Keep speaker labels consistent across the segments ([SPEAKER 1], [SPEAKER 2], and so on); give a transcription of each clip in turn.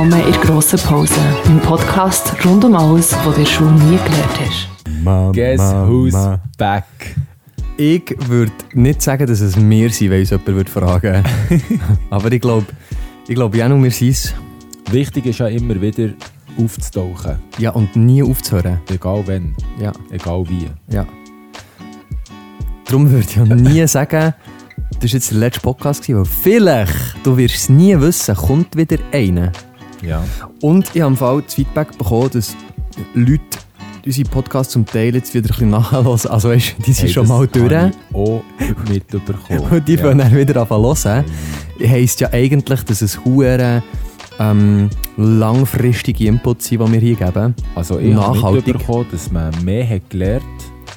[SPEAKER 1] willkommen in der grossen Pause, im Podcast rund um alles, was du der Schule nie gelernt hast.
[SPEAKER 2] Mama,
[SPEAKER 3] Guess who's back?
[SPEAKER 2] Ich würde nicht sagen, dass es wir sind, wenn uns jemand würde fragen Aber ich glaube, ich glaube, ja, nur wir sind es.
[SPEAKER 3] Wichtig ist ja immer wieder aufzutauchen.
[SPEAKER 2] Ja, und nie aufzuhören.
[SPEAKER 3] Egal wenn,
[SPEAKER 2] Ja,
[SPEAKER 3] egal wie.
[SPEAKER 2] ja. Darum würde ich auch nie sagen, das war jetzt der letzte Podcast, weil vielleicht, du wirst es nie wissen, kommt wieder einer.
[SPEAKER 3] Ja.
[SPEAKER 2] Und ich habe im Fall das Feedback bekommen, dass Leute unsere Podcasts zum Teil jetzt wieder ein bisschen nachhören. Also weißt, die sind
[SPEAKER 3] Hey,
[SPEAKER 2] schon mal durch.
[SPEAKER 3] habe ich auch mitbekommen.
[SPEAKER 2] Und die
[SPEAKER 3] ja.
[SPEAKER 2] fangen dann wieder an zu hören. Heisst ja eigentlich, dass es hure ähm, langfristige Inputs sind, die wir hier geben.
[SPEAKER 3] Also ich habe
[SPEAKER 2] Nachhaltig.
[SPEAKER 3] mitbekommen, dass man mehr hat gelernt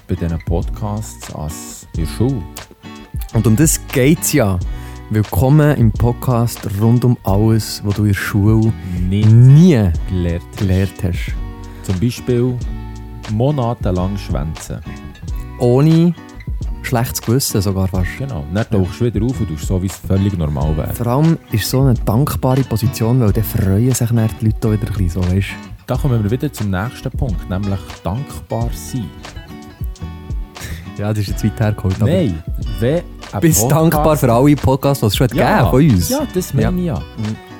[SPEAKER 3] bei diesen Podcasts als in der Schule.
[SPEAKER 2] Und um das geht es ja. Willkommen im Podcast rund um alles, was du in der Schule
[SPEAKER 3] Nicht
[SPEAKER 2] nie
[SPEAKER 3] gelernt.
[SPEAKER 2] gelernt hast.
[SPEAKER 3] Zum Beispiel monatelang schwänzen.
[SPEAKER 2] Ohne schlechtes Gewissen sogar fast.
[SPEAKER 3] Genau. Dann tauchst du wieder auf und tust so, wie es völlig normal wäre.
[SPEAKER 2] Vor allem ist so eine dankbare Position, weil dann freuen sich dann die Leute auch wieder ein bisschen so, weißt
[SPEAKER 3] Da kommen wir wieder zum nächsten Punkt, nämlich dankbar sein.
[SPEAKER 2] Ja, das ist jetzt weit hergeholt. aber
[SPEAKER 3] Nein, wenn ein
[SPEAKER 2] Bist
[SPEAKER 3] Podcast-
[SPEAKER 2] dankbar für alle Podcasts, die es schon
[SPEAKER 3] ja,
[SPEAKER 2] gegeben von uns.
[SPEAKER 3] Ja, das meine ich ja.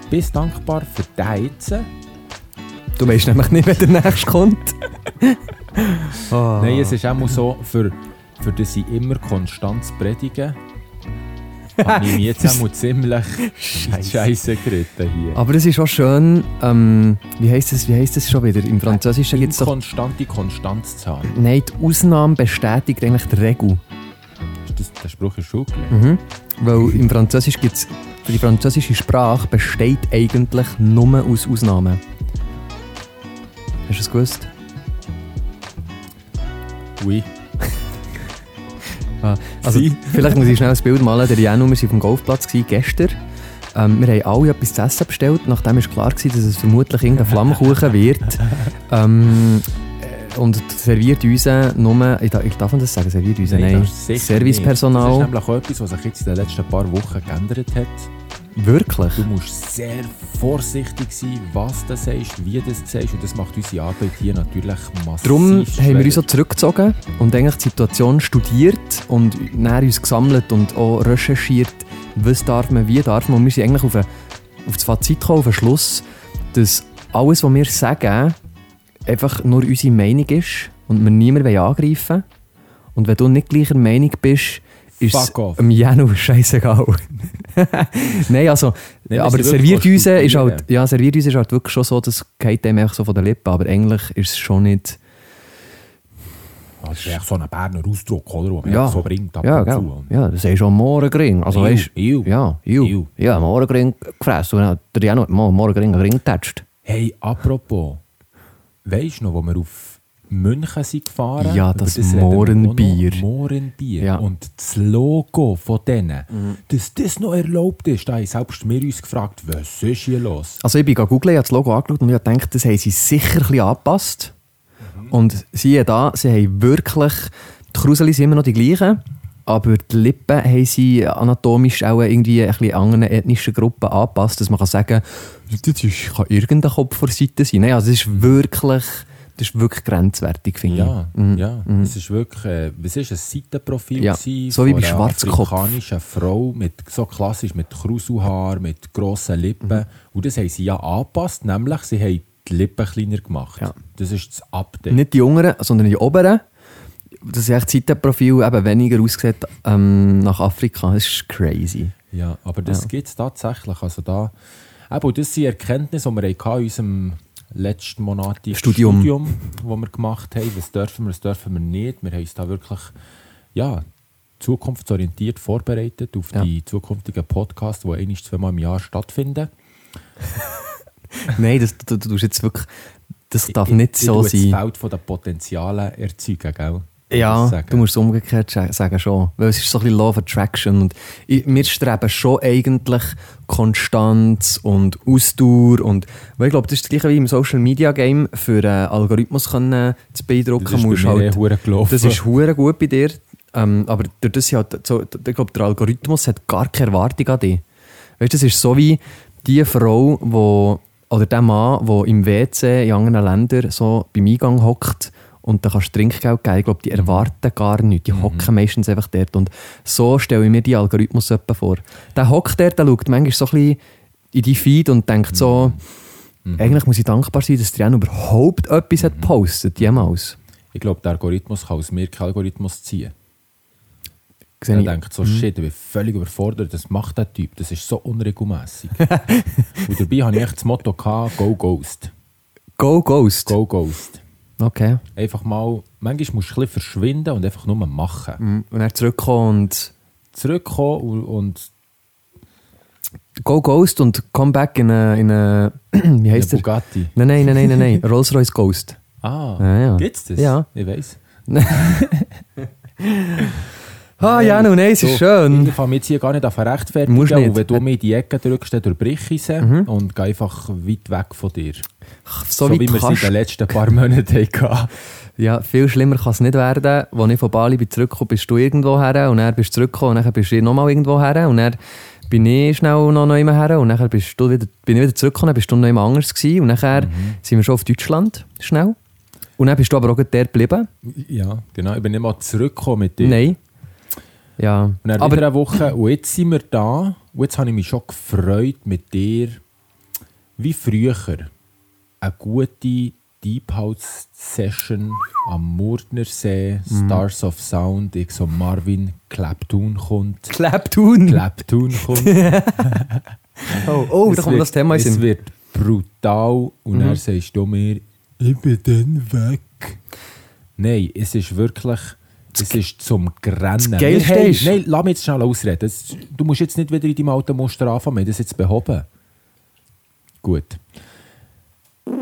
[SPEAKER 3] Bist dankbar für den jetzt.
[SPEAKER 2] Du weißt nämlich nicht, wer der nächste kommt.
[SPEAKER 3] Nein, es ist auch mal so, für, für das ich immer konstant predige, habe ich mich jetzt auch mal ziemlich Scheisse geritten hier.
[SPEAKER 2] Aber es ist auch schön, ähm, wie heisst das, wie heisst das schon wieder? Im Französischen gibt es doch...
[SPEAKER 3] Konstante Konstanz zu haben.
[SPEAKER 2] Nein, die Ausnahme bestätigt eigentlich die Regel.
[SPEAKER 3] Ist das der Spruch Schule gelernt?
[SPEAKER 2] Mhm. Weil im Französisch gibt's... Die französische Sprache besteht eigentlich nur aus Ausnahmen. Hast du es gewusst?
[SPEAKER 3] Oui.
[SPEAKER 2] Ah, Also,
[SPEAKER 3] Sie?
[SPEAKER 2] vielleicht muss ich schnell ein Bild malen. Der Janu, wir waren auf dem Golfplatz gewesen, gestern. Ähm, wir haben alle etwas zu essen bestellt. Nachdem war klar, gewesen, dass es vermutlich irgendein Flammkuchen wird. Ähm, äh, und serviert uns nur, ich darf, ich darf das sagen, serviert uns, nein,
[SPEAKER 3] das sicher
[SPEAKER 2] Servicepersonal.
[SPEAKER 3] Das ist nämlich auch etwas, was sich jetzt in den letzten paar Wochen geändert hat.
[SPEAKER 2] Wirklich?
[SPEAKER 3] Du musst sehr vorsichtig sein, was du sagst, wie du es sagst. Und das macht unsere Arbeit hier natürlich massiv
[SPEAKER 2] Darum haben wir uns auch zurückgezogen und eigentlich die Situation studiert und dann uns gesammelt und auch recherchiert, was darf man, wie darf man. Und wir sind eigentlich auf, ein, auf das Fazit gekommen, auf den Schluss, dass alles, was wir sagen, einfach nur unsere Meinung ist und wir niemanden angreifen wollen. Und wenn du nicht gleicher Meinung bist, ist es
[SPEAKER 3] Fuck off.
[SPEAKER 2] dem Janu scheißegal. Nein, also,
[SPEAKER 3] Nein,
[SPEAKER 2] aber serviert uns ist halt, ja, serviert uns ist halt wirklich schon so, das geht dem einfach so von den Lippen, aber eigentlich ist es schon nicht...
[SPEAKER 3] Das ist echt so ein Berner Ausdruck, oder? Den man
[SPEAKER 2] Ja.
[SPEAKER 3] so bringt ab
[SPEAKER 2] Ja,
[SPEAKER 3] und zu.
[SPEAKER 2] Ja, das ist schon Morgengring. Also,
[SPEAKER 3] Iu,
[SPEAKER 2] weißt
[SPEAKER 3] iu.
[SPEAKER 2] Ja, Iu.
[SPEAKER 3] Iu.
[SPEAKER 2] Ja, Morgengring gefressen. Und der Janu hat mal Morgengring getatscht.
[SPEAKER 3] Hey, apropos, weißt du noch, wo wir auf München sind gefahren
[SPEAKER 2] Ja, das
[SPEAKER 3] noch.
[SPEAKER 2] Mohrenbier.
[SPEAKER 3] Mohrenbier.
[SPEAKER 2] Ja.
[SPEAKER 3] Und das Logo von denen, dass das noch erlaubt ist, da haben selbst wir uns gefragt, was ist hier los?
[SPEAKER 2] Also, ich bin googeln, ich habe das Logo angeschaut und ich gedacht, das haben sie sicher ein bisschen angepasst. Und siehe da, sie haben wirklich, die Kruseli sind immer noch die gleichen, aber die Lippen haben sie anatomisch auch irgendwie ein bisschen anderen ethnischen Gruppen angepasst, dass man kann sagen das ist, kann irgendein Kopf vor Seite sein. Nein, also das ist wirklich, das ist wirklich grenzwertig, finde
[SPEAKER 3] Ja,
[SPEAKER 2] ich. Mhm.
[SPEAKER 3] ja. Es ist wirklich, äh, was ist ein Seitenprofil
[SPEAKER 2] Ja,
[SPEAKER 3] gewesen
[SPEAKER 2] so wie bei Schwarzkopf.
[SPEAKER 3] afrikanischen Frau, mit, so klassisch mit Krusuhaar, mit grossen Lippen.
[SPEAKER 2] Mhm.
[SPEAKER 3] Und das haben sie ja angepasst, nämlich sie haben die Lippen kleiner gemacht.
[SPEAKER 2] Ja.
[SPEAKER 3] Das ist das Update.
[SPEAKER 2] Nicht die Jüngeren, sondern die Oberen. Das ist Seitenprofil eben weniger aussieht ähm, nach Afrika. Das ist crazy.
[SPEAKER 3] Ja, aber das
[SPEAKER 2] Ja.
[SPEAKER 3] gibt es tatsächlich. Also da, eben, das sind Erkenntnisse, die wir in unserem letzten monatlichen
[SPEAKER 2] Studium.
[SPEAKER 3] Studium, das wir gemacht haben. Was dürfen wir, was dürfen wir nicht. Wir haben uns da wirklich ja, zukunftsorientiert vorbereitet auf
[SPEAKER 2] Ja.
[SPEAKER 3] die zukünftigen Podcasts, die ein, zweimal im Jahr stattfinden.
[SPEAKER 2] Nein, das, du, du, tust jetzt wirklich, das darf
[SPEAKER 3] Ich-
[SPEAKER 2] nicht
[SPEAKER 3] ich
[SPEAKER 2] so
[SPEAKER 3] tue
[SPEAKER 2] sein.
[SPEAKER 3] das Feld von den Potenzialen erzeugen, gell?
[SPEAKER 2] Ja,
[SPEAKER 3] sagen.
[SPEAKER 2] du musst es umgekehrt sagen schon. Weil es ist so ein bisschen Law of Attraction. Und wir streben schon eigentlich Konstanz und Ausdauer. Und, weil ich glaube, das ist das gleiche wie im Social Media Game. Für einen Algorithmus können zu beeindrucken,
[SPEAKER 3] Das ist
[SPEAKER 2] musst halt,
[SPEAKER 3] eh.
[SPEAKER 2] Das ist hure gut bei dir. Ähm, aber durch das ja, so, ich glaube, der Algorithmus hat gar keine Erwartung an dich. Weißt du, das ist so wie die Frau, die Oder der Mann, der im WC in anderen Ländern so beim Eingang hockt und dann kannst du Trinkgeld geben. Ich glaube, die erwarten gar nichts. Die hocken meistens einfach dort. Und so stelle ich mir die Algorithmus vor. Der hockt dort, der schaut manchmal so ein bisschen in die Feed und denkt so, eigentlich muss ich dankbar sein, dass der überhaupt etwas hat gepostet jemals.
[SPEAKER 3] Ich glaube, der Algorithmus kann aus mir keinen Algorithmus ziehen.
[SPEAKER 2] Sehe
[SPEAKER 3] Er
[SPEAKER 2] ich-
[SPEAKER 3] denkt so, shit, ich bin völlig überfordert, das macht der Typ, das ist so unregelmäßig. Und dabei hatte ich echt das Motto, gehabt, go Ghost.
[SPEAKER 2] Go Ghost.
[SPEAKER 3] Go Ghost.
[SPEAKER 2] Okay.
[SPEAKER 3] Einfach mal, manchmal musst du ein bisschen verschwinden und einfach nur machen.
[SPEAKER 2] Mhm. Und dann zurückkommen und
[SPEAKER 3] Zurückkommen und, und
[SPEAKER 2] Go Ghost und come back in eine, in eine wie heißt der?
[SPEAKER 3] Bugatti.
[SPEAKER 2] Nein, nein, nein, nein, nein, nein. Rolls-Royce Ghost.
[SPEAKER 3] Ah,
[SPEAKER 2] Ja, ja.
[SPEAKER 3] gibt's das?
[SPEAKER 2] Ja.
[SPEAKER 3] Ich weiss.
[SPEAKER 2] Ah, ja, nun, nein, es ist schön.
[SPEAKER 3] Ich fange mich jetzt hier gar nicht auf rechtfertigen.
[SPEAKER 2] Musst nicht. Mhm.
[SPEAKER 3] Und wenn du mir in die Ecke drückst, dann durchbrich ich sie und gehe einfach weit weg von dir.
[SPEAKER 2] So,
[SPEAKER 3] So, wie wir es in den letzten paar Monaten hatten.
[SPEAKER 2] Ja, viel schlimmer kann es nicht werden. Als ich von Bali bin zurückgekommen bist du irgendwo her und dann bist du zurückgekommen und dann bist du nochmal irgendwo her und dann bin ich schnell noch neu her und dann bist du wieder, bin ich wieder zurückgekommen, bist du noch jemand anders gewesen und dann sind wir schon auf Deutschland, schnell. Und dann bist du aber auch dort geblieben.
[SPEAKER 3] Ja, genau. Ich bin nicht mal zurückgekommen mit dir.
[SPEAKER 2] Nein. Ja,
[SPEAKER 3] Und dann
[SPEAKER 2] aber
[SPEAKER 3] wieder eine Woche. Und jetzt sind wir da. Und jetzt habe ich mich schon gefreut mit dir, wie früher, eine gute Deep House Session am Murtnersee,
[SPEAKER 2] Mhm.
[SPEAKER 3] Stars of Sound, ich so Marvin Claptune kommt.
[SPEAKER 2] Claptune.
[SPEAKER 3] Claptune kommt.
[SPEAKER 2] oh, oh
[SPEAKER 3] Es
[SPEAKER 2] da kommt
[SPEAKER 3] wird-
[SPEAKER 2] das Thema
[SPEAKER 3] Es
[SPEAKER 2] Sinn.
[SPEAKER 3] wird brutal und dann sagst du mir, ich bin dann weg. Nein, es ist wirklich, es ist zum Grennen.
[SPEAKER 2] Das
[SPEAKER 3] Wir haben-
[SPEAKER 2] ist-
[SPEAKER 3] Nein, lass mich jetzt schnell ausreden. Das, du musst jetzt nicht wieder in deinem alten Muster anfangen, wir haben das jetzt behoben. Gut.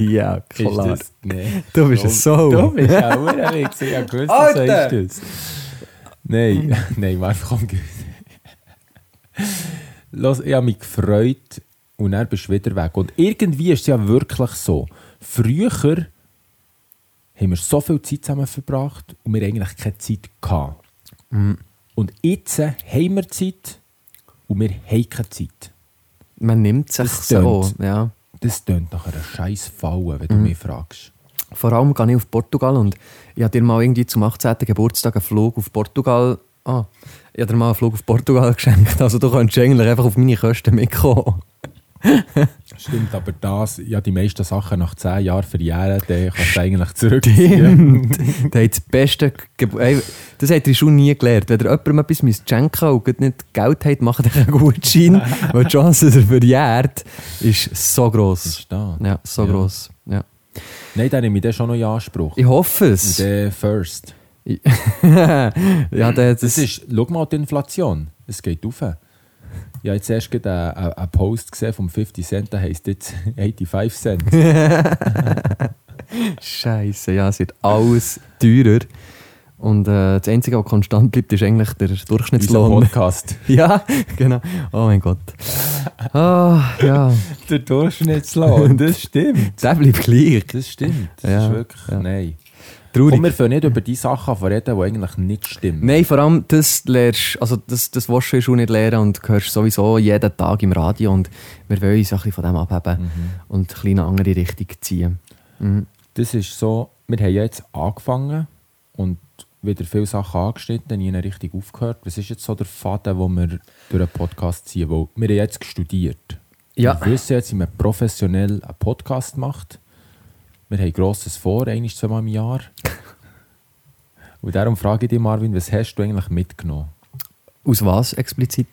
[SPEAKER 2] Ja,
[SPEAKER 3] Ist das, nee.
[SPEAKER 2] Du bist ein Sau.
[SPEAKER 3] Du bist auch ein Wichser. Ich habe gewusst, du
[SPEAKER 2] Alter!
[SPEAKER 3] sagst das. Nein, nein, Marv, komm. Los, ich habe mich gefreut und dann bist du wieder weg. Und irgendwie ist es ja wirklich so. Früher haben wir so viel Zeit zusammen verbracht und wir eigentlich keine Zeit gehabt. Und jetzt haben wir Zeit und wir haben keine Zeit.
[SPEAKER 2] Man nimmt sich
[SPEAKER 3] Das
[SPEAKER 2] so.
[SPEAKER 3] tönt.
[SPEAKER 2] Ja.
[SPEAKER 3] Das tönt nach einer scheiß Falle, wenn du mich fragst.
[SPEAKER 2] Vor allem gehe ich auf Portugal und ich habe dir mal irgendwie zum 18. Geburtstag einen Flug auf Portugal. Ah, ich habe dir mal einen Flug auf Portugal geschenkt. Also du könntest eigentlich einfach auf meine Kosten mitkommen.
[SPEAKER 3] Stimmt, aber das, ja, die meisten Sachen nach 10 Jahren verjähren, dann kannst du eigentlich zurückziehen.
[SPEAKER 2] Stimmt. Der hat das Beste. Ey, Das hat er schon nie gelernt. Wenn ihr jemandem etwas müsst schenken und nicht Geld habt, macht euch einen Gutschein. weil die Chance, dass er verjährt, ist so gross.
[SPEAKER 3] Ist.
[SPEAKER 2] Ja, so
[SPEAKER 3] Ja.
[SPEAKER 2] gross. Ja.
[SPEAKER 3] Nein, dann nehme ich den schon noch in Anspruch.
[SPEAKER 2] Ich hoffe es.
[SPEAKER 3] der first.
[SPEAKER 2] ja, der, das,
[SPEAKER 3] Das ist, schau mal die Inflation. Es geht auf. Ich habe jetzt erst gerade einen, einen- Post gesehen vom 50 Cent, der heisst jetzt 85 Cent.
[SPEAKER 2] Scheiße, ja, es wird alles teurer. Und äh, das Einzige, was konstant bleibt, ist eigentlich der
[SPEAKER 3] Unser
[SPEAKER 2] Durchschnittslohn.
[SPEAKER 3] Podcast.
[SPEAKER 2] ja, genau. Oh mein Gott. Ah, ja,
[SPEAKER 3] Der Durchschnittslohn, das stimmt.
[SPEAKER 2] der bleibt gleich.
[SPEAKER 3] Das stimmt. Das
[SPEAKER 2] Ja,
[SPEAKER 3] ist wirklich,
[SPEAKER 2] ja.
[SPEAKER 3] nein.
[SPEAKER 2] Traurig.
[SPEAKER 3] Komm, wir fangen nicht über die Sachen an reden, die eigentlich nicht stimmen.
[SPEAKER 2] Nein, vor allem das lernst, also das, das willst du schon nicht lernen und hörst sowieso jeden Tag im Radio und wir wollen uns ein bisschen von dem abheben
[SPEAKER 3] Mhm.
[SPEAKER 2] und ein bisschen in eine andere Richtung ziehen. Mhm.
[SPEAKER 3] Das ist so, wir haben jetzt angefangen und wieder viele Sachen angeschnitten, nie richtig aufgehört. Was ist jetzt so der Faden, den wir durch einen Podcast ziehen? Weil wir haben jetzt studiert.
[SPEAKER 2] Ja.
[SPEAKER 3] Wir wissen jetzt, wie man professionell einen Podcast macht. Wir haben Grosses vor, ein, zweimal im Jahr. Und darum frage ich dich, Marvin, was hast du eigentlich mitgenommen?
[SPEAKER 2] Aus was explizit?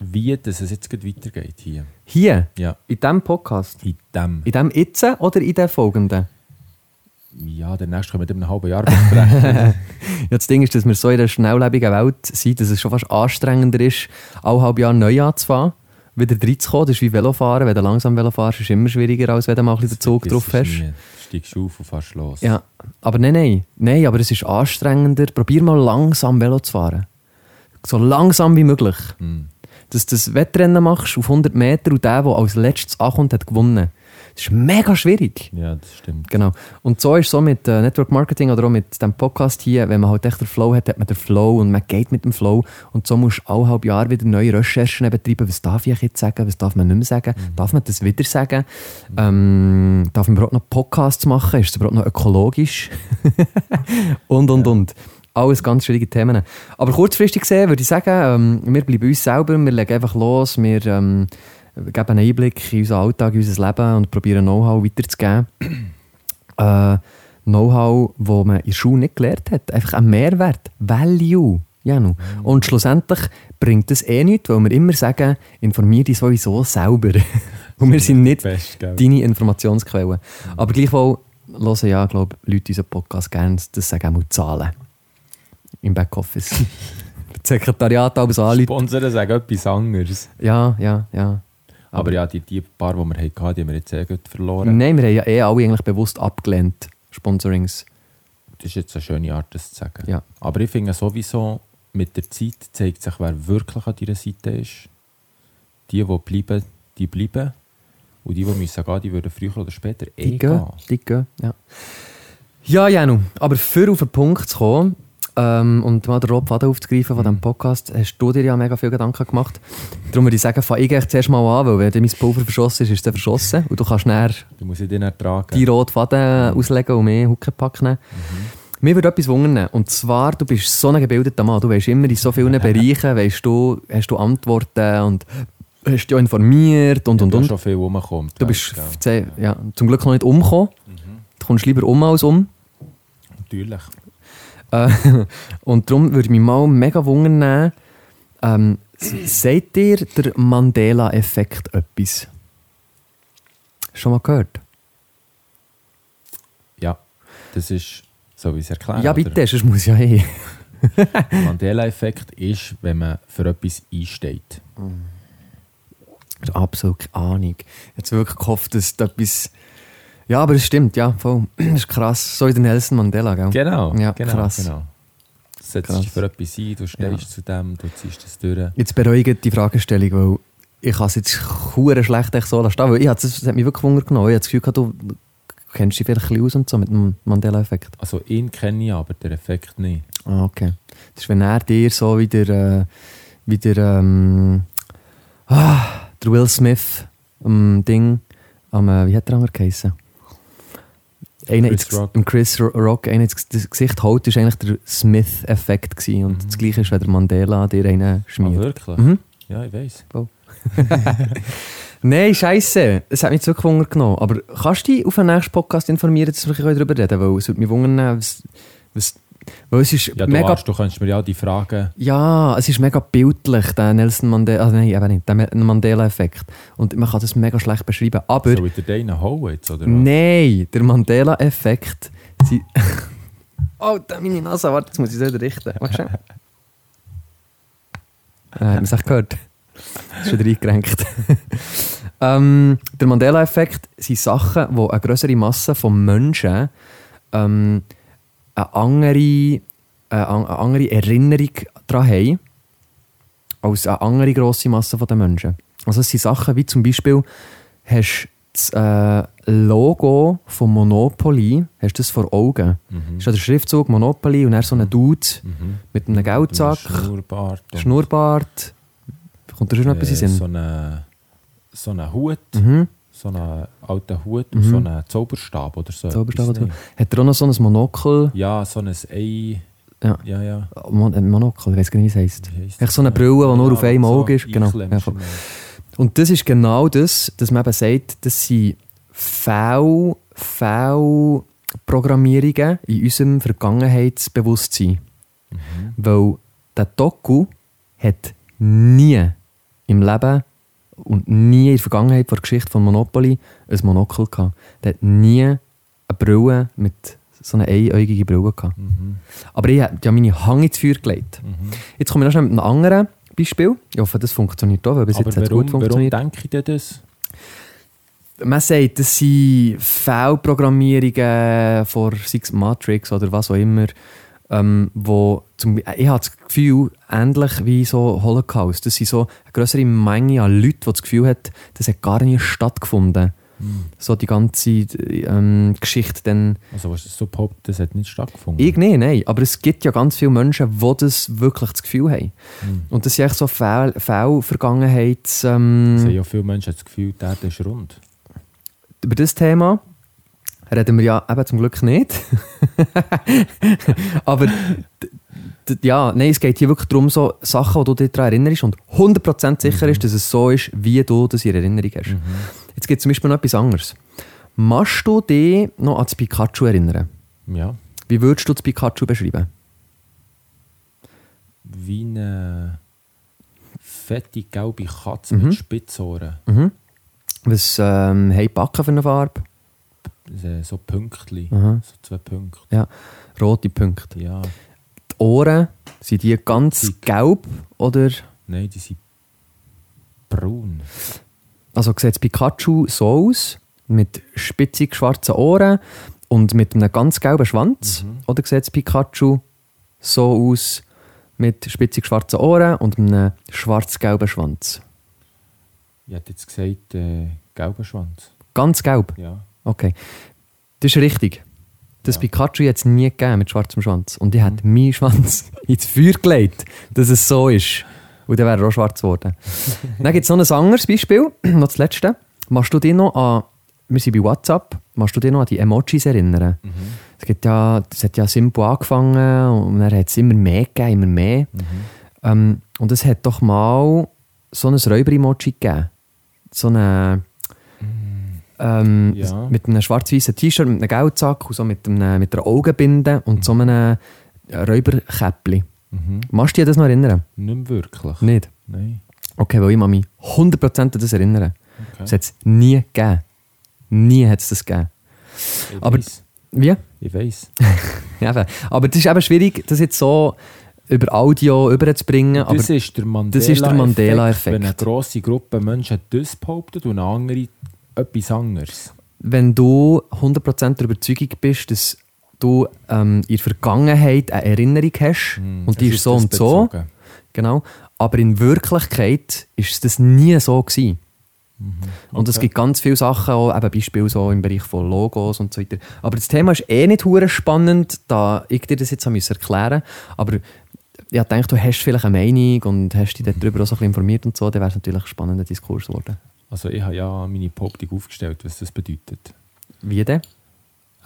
[SPEAKER 3] Wie dass es jetzt weitergeht hier?
[SPEAKER 2] Hier,
[SPEAKER 3] Ja,
[SPEAKER 2] in diesem Podcast.
[SPEAKER 3] in dem.
[SPEAKER 2] In dem jetzt oder in dem folgenden?
[SPEAKER 3] Ja, den nächsten können wir in einem halben Jahr besprechen.
[SPEAKER 2] Ja, das Ding ist, dass wir so in einer schnelllebigen Welt sind, dass es schon fast anstrengender ist, alle halb Jahr neu anzufahren, wieder reinzukommen. Das ist wie Velofahren. Wenn du langsam Velo fährst, ist es immer schwieriger, als wenn du mal ein bisschen den Zug drauf hast.
[SPEAKER 3] Steigst auf und fährst los.
[SPEAKER 2] Ja, aber nein, nein. Nein, aber es ist anstrengender. Probier mal langsam Velo zu fahren. So langsam wie möglich.
[SPEAKER 3] Hm.
[SPEAKER 2] Dass du das Wettrennen machst auf 100 Meter und der, der als letztes ankommt, hat gewonnen. Das ist mega schwierig.
[SPEAKER 3] Ja, das stimmt.
[SPEAKER 2] Genau. Und so ist es so mit äh, Network Marketing oder auch mit dem Podcast hier, wenn man halt echt den Flow hat, hat man den Flow und man geht mit dem Flow. Und so musst du alle halb Jahr wieder neue Recherchen betreiben. Was darf ich jetzt sagen? Was darf man nicht mehr sagen? Darf man das wieder sagen? Ähm, darf man überhaupt noch Podcasts machen? Ist es überhaupt noch ökologisch? und, und, und. Alles ganz schwierige Themen. Aber kurzfristig gesehen würde ich sagen, ähm, wir bleiben uns selber, wir legen einfach los, wir ähm, geben einen Einblick in unseren Alltag, in unser Leben und probieren Know-how weiterzugeben. äh, Know-how, das man in der Schule nicht gelernt hat. Einfach ein Mehrwert. Value. Janu. Und schlussendlich bringt das eh nichts, weil wir immer sagen, informier dich sowieso selber. Und wir sind nicht
[SPEAKER 3] Best,
[SPEAKER 2] deine Informationsquelle. Aber gleichwohl hören ja, glaube ich, Leute unseren Podcast gerne, das sagen auch Zahlen. Im Backoffice. das Sekretariat alles anrufen.
[SPEAKER 3] Sponsoren sagen etwas anderes.
[SPEAKER 2] Ja, ja, ja.
[SPEAKER 3] Aber ja, die, die paar, die wir hatten, die haben wir jetzt sehr gut verloren.
[SPEAKER 2] Nein, wir haben ja eh alle eigentlich bewusst abgelehnt, Sponsorings.
[SPEAKER 3] Das ist jetzt eine schöne Art, das zu sagen.
[SPEAKER 2] Ja.
[SPEAKER 3] Aber ich finde sowieso, mit der Zeit zeigt sich, wer wirklich an deiner Seite ist. Die, die bleiben, die bleiben. Und die, die müssen gehen, die würden früher oder später eh
[SPEAKER 2] Die gehen,
[SPEAKER 3] gehen.
[SPEAKER 2] die gehen, ja. Ja, Janu, aber für auf den Punkt zu kommen ähm, und mal den roten Faden aufzugreifen von diesem Podcast, hast du dir ja mega viel Gedanken gemacht. Darum würde ich sagen, fange ich eigentlich zuerst mal an, weil wenn dann mein Pulver verschossen ist, ist es verschossen. Und du kannst näher
[SPEAKER 3] Du musst ertragen.
[SPEAKER 2] die roten Faden auslegen und mehr Huckepack nehmen. Mir würde etwas wundern. Und zwar, du bist so ein gebildeter Mann. Du weißt immer in so vielen Bereichen, weißt du, hast du Antworten und hast dich informiert und, und,
[SPEAKER 3] du
[SPEAKER 2] und.
[SPEAKER 3] hast schon viel rumgekommen.
[SPEAKER 2] Du bist zehn- ja, zum Glück noch nicht umgekommen. Du kommst lieber um als um.
[SPEAKER 3] Natürlich.
[SPEAKER 2] Äh, und darum würde ich mich mal mega wundern, ähm, s- sagt dir der Mandela-Effekt etwas? Schon mal gehört?
[SPEAKER 3] Ja, das ist, so wie es erkläre.
[SPEAKER 2] ja,
[SPEAKER 3] oder?
[SPEAKER 2] bitte, sonst muss ja eh.
[SPEAKER 3] Der Mandela-Effekt ist, wenn man für etwas einsteht.
[SPEAKER 2] Habe absolut keine Ahnung. Jetzt wirklich gehofft, dass da etwas. Ja, aber es stimmt, ja, voll. Das ist krass. So wie der Nelson Mandela, gell?
[SPEAKER 3] Genau,
[SPEAKER 2] Ja,
[SPEAKER 3] genau,
[SPEAKER 2] krass.
[SPEAKER 3] genau. Du setzt
[SPEAKER 2] Krass.
[SPEAKER 3] dich für etwas ein, du stehst
[SPEAKER 2] Ja.
[SPEAKER 3] zu dem, du ziehst das durch.
[SPEAKER 2] Jetzt beruhigt die Fragestellung, weil ich kann es jetzt hure schlecht echt so lassen, weil ich das hat mich wirklich Wunder genommen. Ich hatte das Gefühl, gehabt, du kennst dich vielleicht ein bisschen aus und so mit dem Mandela-Effekt.
[SPEAKER 3] Also ihn kenne ich, aber den Effekt nicht.
[SPEAKER 2] Ah, okay. Das ist, wenn er dir so wieder, äh, wieder ähm, ah, der Will Smith am Ding, am, äh, wie hat der andere geheißen? Einer
[SPEAKER 3] Chris
[SPEAKER 2] ins,
[SPEAKER 3] Rock.
[SPEAKER 2] Im Chris Ro- Rock einer ins das Gesicht haut, ist eigentlich der Smith-Effekt. Und das gleiche ist, wenn der Mandela dir einen
[SPEAKER 3] Ah,
[SPEAKER 2] schmiert.
[SPEAKER 3] wirklich?
[SPEAKER 2] Mhm.
[SPEAKER 3] Ja, ich weiß.
[SPEAKER 2] Nein, scheiße. Es hat mich wirklich Wunder genommen. Aber kannst du dich auf den nächsten Podcast informieren, dass wir darüber reden können? Weil es würde mich wundern, was, was, weil es ist
[SPEAKER 3] Ja, du,
[SPEAKER 2] mega...
[SPEAKER 3] Arsch, du kannst mir ja die Fragen.
[SPEAKER 2] Ja, es ist mega bildlich, der Nelson Mandela, also nein, eben nicht, der Ma- Mandela-Effekt. Und man kann das mega schlecht beschreiben. Aber
[SPEAKER 3] ich dir den hauen jetzt, oder was?
[SPEAKER 2] nein, der Mandela-Effekt. sie- oh, da meine Nase, warte, jetzt muss ich es wieder richten. Mach schnell. Äh, hat man es echt gehört? Ist wieder eingerenkt. ähm, der Mandela-Effekt sind Sachen, wo eine größere Masse von Menschen ähm, eine, andere, eine, an- eine andere Erinnerung daran haben, als eine andere grosse Masse der Menschen. Also es sind Sachen wie zum Beispiel, hast du das äh, Logo von Monopoly, hast du das vor Augen?
[SPEAKER 3] Mhm.
[SPEAKER 2] Das ist der Schriftzug Monopoly und dann so ein Dude
[SPEAKER 3] Mhm.
[SPEAKER 2] mit einem Geldsack,
[SPEAKER 3] Schnurrbart. und,
[SPEAKER 2] Schnurrbart. Kommt da schon noch etwas in
[SPEAKER 3] äh,
[SPEAKER 2] Sinn?
[SPEAKER 3] so einen so eine Hut,
[SPEAKER 2] Mhm.
[SPEAKER 3] So einen alten Hut
[SPEAKER 2] Mhm.
[SPEAKER 3] und so einen Zauberstab oder so.
[SPEAKER 2] Zauberstab oder? Hat er auch noch so ein Monokel?
[SPEAKER 3] Ja, so ein Ei.
[SPEAKER 2] Ja.
[SPEAKER 3] Ja, ja.
[SPEAKER 2] Mon Monokel, ich weiß gar nicht, wie es heisst. Echt so eine Brille, die nur
[SPEAKER 3] Ja,
[SPEAKER 2] auf einem
[SPEAKER 3] so
[SPEAKER 2] Auge ist. Genau. Und das ist genau das, dass man eben sagt, das sind V, V-Programmierungen in unserem Vergangenheitsbewusstsein.
[SPEAKER 3] Mhm.
[SPEAKER 2] Weil der Doku hat nie im Leben und nie in der Vergangenheit vor der Geschichte von Monopoly ein Monokel gehabt. Der hat nie eine Brille mit so einer einäugigen Brille gehabt.
[SPEAKER 3] Mhm.
[SPEAKER 2] Aber ich habe ja meine Hand ins Feuer gelegt.
[SPEAKER 3] Mhm.
[SPEAKER 2] Jetzt komme ich noch schnell mit einem anderen Beispiel. Ich hoffe, das funktioniert auch, weil bis
[SPEAKER 3] Aber
[SPEAKER 2] jetzt hat
[SPEAKER 3] warum,
[SPEAKER 2] gut
[SPEAKER 3] warum
[SPEAKER 2] funktioniert.
[SPEAKER 3] denke ich denn das?
[SPEAKER 2] Man sagt, das sind Fehlprogrammierungen von es Matrix oder was auch immer, ähm, wo zum, ich habe das Gefühl, ähnlich wie so Holocaust, das sind so eine größere Menge an Leuten, die das Gefühl hat, das hat gar nie stattgefunden. so die ganze ähm, Geschichte dann
[SPEAKER 3] Also, was du so behauptet, das hat nicht stattgefunden?
[SPEAKER 2] Ich nicht, nein. Aber es gibt ja ganz viele Menschen, die das wirklich das Gefühl haben. Und das sind echt so Fälle, Fälle Vergangenheits...
[SPEAKER 3] Es haben
[SPEAKER 2] Ähm,
[SPEAKER 3] ja viele Menschen das Gefühl, der ist rund.
[SPEAKER 2] über das Thema reden wir ja eben zum Glück nicht. Aber ja, nein, es geht hier wirklich darum, so Sachen, die du dich daran erinnerst und 100% sicher ist, dass es so ist, wie du das in Erinnerung hast. Jetzt gibt es zum Beispiel noch etwas anderes. Machst du dich noch an das Pikachu erinnern?
[SPEAKER 3] Ja.
[SPEAKER 2] Wie würdest du das Pikachu beschreiben?
[SPEAKER 3] Wie eine fette gelbe Katze
[SPEAKER 2] Mhm.
[SPEAKER 3] mit Spitzohren.
[SPEAKER 2] Mhm. Was ähm, haben Backen für eine Farbe?
[SPEAKER 3] So- So Pünktchen.
[SPEAKER 2] Aha.
[SPEAKER 3] So zwei Punkte.
[SPEAKER 2] Rote Punkte.
[SPEAKER 3] Ja.
[SPEAKER 2] Die Ohren, sind die ganz
[SPEAKER 3] Dick.
[SPEAKER 2] gelb oder...
[SPEAKER 3] Nein, die sind braun.
[SPEAKER 2] Also sieht das Pikachu so aus, mit spitzig schwarzen Ohren und mit einem ganz gelben Schwanz?
[SPEAKER 3] Mhm.
[SPEAKER 2] Oder sieht das Pikachu so aus, mit spitzig schwarzen Ohren und einem schwarz-gelben Schwanz?
[SPEAKER 3] Ich hätte jetzt gesagt, äh, gelber Schwanz.
[SPEAKER 2] Ganz gelb?
[SPEAKER 3] Ja.
[SPEAKER 2] Okay. Das ist richtig. Das
[SPEAKER 3] Ja.
[SPEAKER 2] Pikachu hat es nie gegeben mit schwarzem Schwanz. Und ich hätte meinen Schwanz ins Feuer gelegt, dass es so ist. Und dann wäre er auch schwarz geworden. dann gibt es noch ein anderes Beispiel, noch das letzte. Machst du dich noch an, wir sind bei WhatsApp, machst du dich noch an die Emojis erinnern? Es gibt ja, das hat ja simpel angefangen und dann hat es immer mehr gegeben, immer mehr. Ähm, und es hat doch mal so ein Räuber-Emoji gegeben. So eine... Ähm,
[SPEAKER 3] Ja.
[SPEAKER 2] Mit einem schwarz-weißen T-Shirt, mit einem Geldsack und so mit, einem, mit einer Augenbinde und so einem Räuberkäppli.
[SPEAKER 3] Mhm.
[SPEAKER 2] Machst du dich an das noch erinnern?
[SPEAKER 3] Nicht wirklich.
[SPEAKER 2] Nicht?
[SPEAKER 3] Nein.
[SPEAKER 2] Okay, weil ich mich 100% an das erinnern.
[SPEAKER 3] Okay.
[SPEAKER 2] Das hat es nie gegeben. Nie hat es das gegeben.
[SPEAKER 3] Ich
[SPEAKER 2] aber-
[SPEAKER 3] weiss.
[SPEAKER 2] Wie?
[SPEAKER 3] Ich.
[SPEAKER 2] Ja, eben. aber das ist eben schwierig, das jetzt so über Audio überzubringen.
[SPEAKER 3] Das ist der Mandela-Effekt.
[SPEAKER 2] das ist der Mandela-Effekt.
[SPEAKER 3] Wenn eine grosse Gruppe Menschen das behauptet und eine andere etwas anderes.
[SPEAKER 2] wenn du 100% der Überzeugung bist, dass du ähm, in der Vergangenheit eine Erinnerung hast
[SPEAKER 3] Hm,
[SPEAKER 2] und die ist so und so,
[SPEAKER 3] bezogen.
[SPEAKER 2] genau, aber in Wirklichkeit ist das nie so gewesen. Und es
[SPEAKER 3] Okay.
[SPEAKER 2] gibt ganz viele Sachen, auch eben Beispiele so im Bereich von Logos und so weiter. Aber das Thema ist eh nicht hure spannend, da ich dir das jetzt erklären Aber ich denke, du hast vielleicht eine Meinung und hast dich darüber auch so ein bisschen informiert und so, dann wäre es natürlich ein spannender Diskurs geworden.
[SPEAKER 3] Also ich habe ja meine Behauptung aufgestellt, was das bedeutet.
[SPEAKER 2] Wie denn?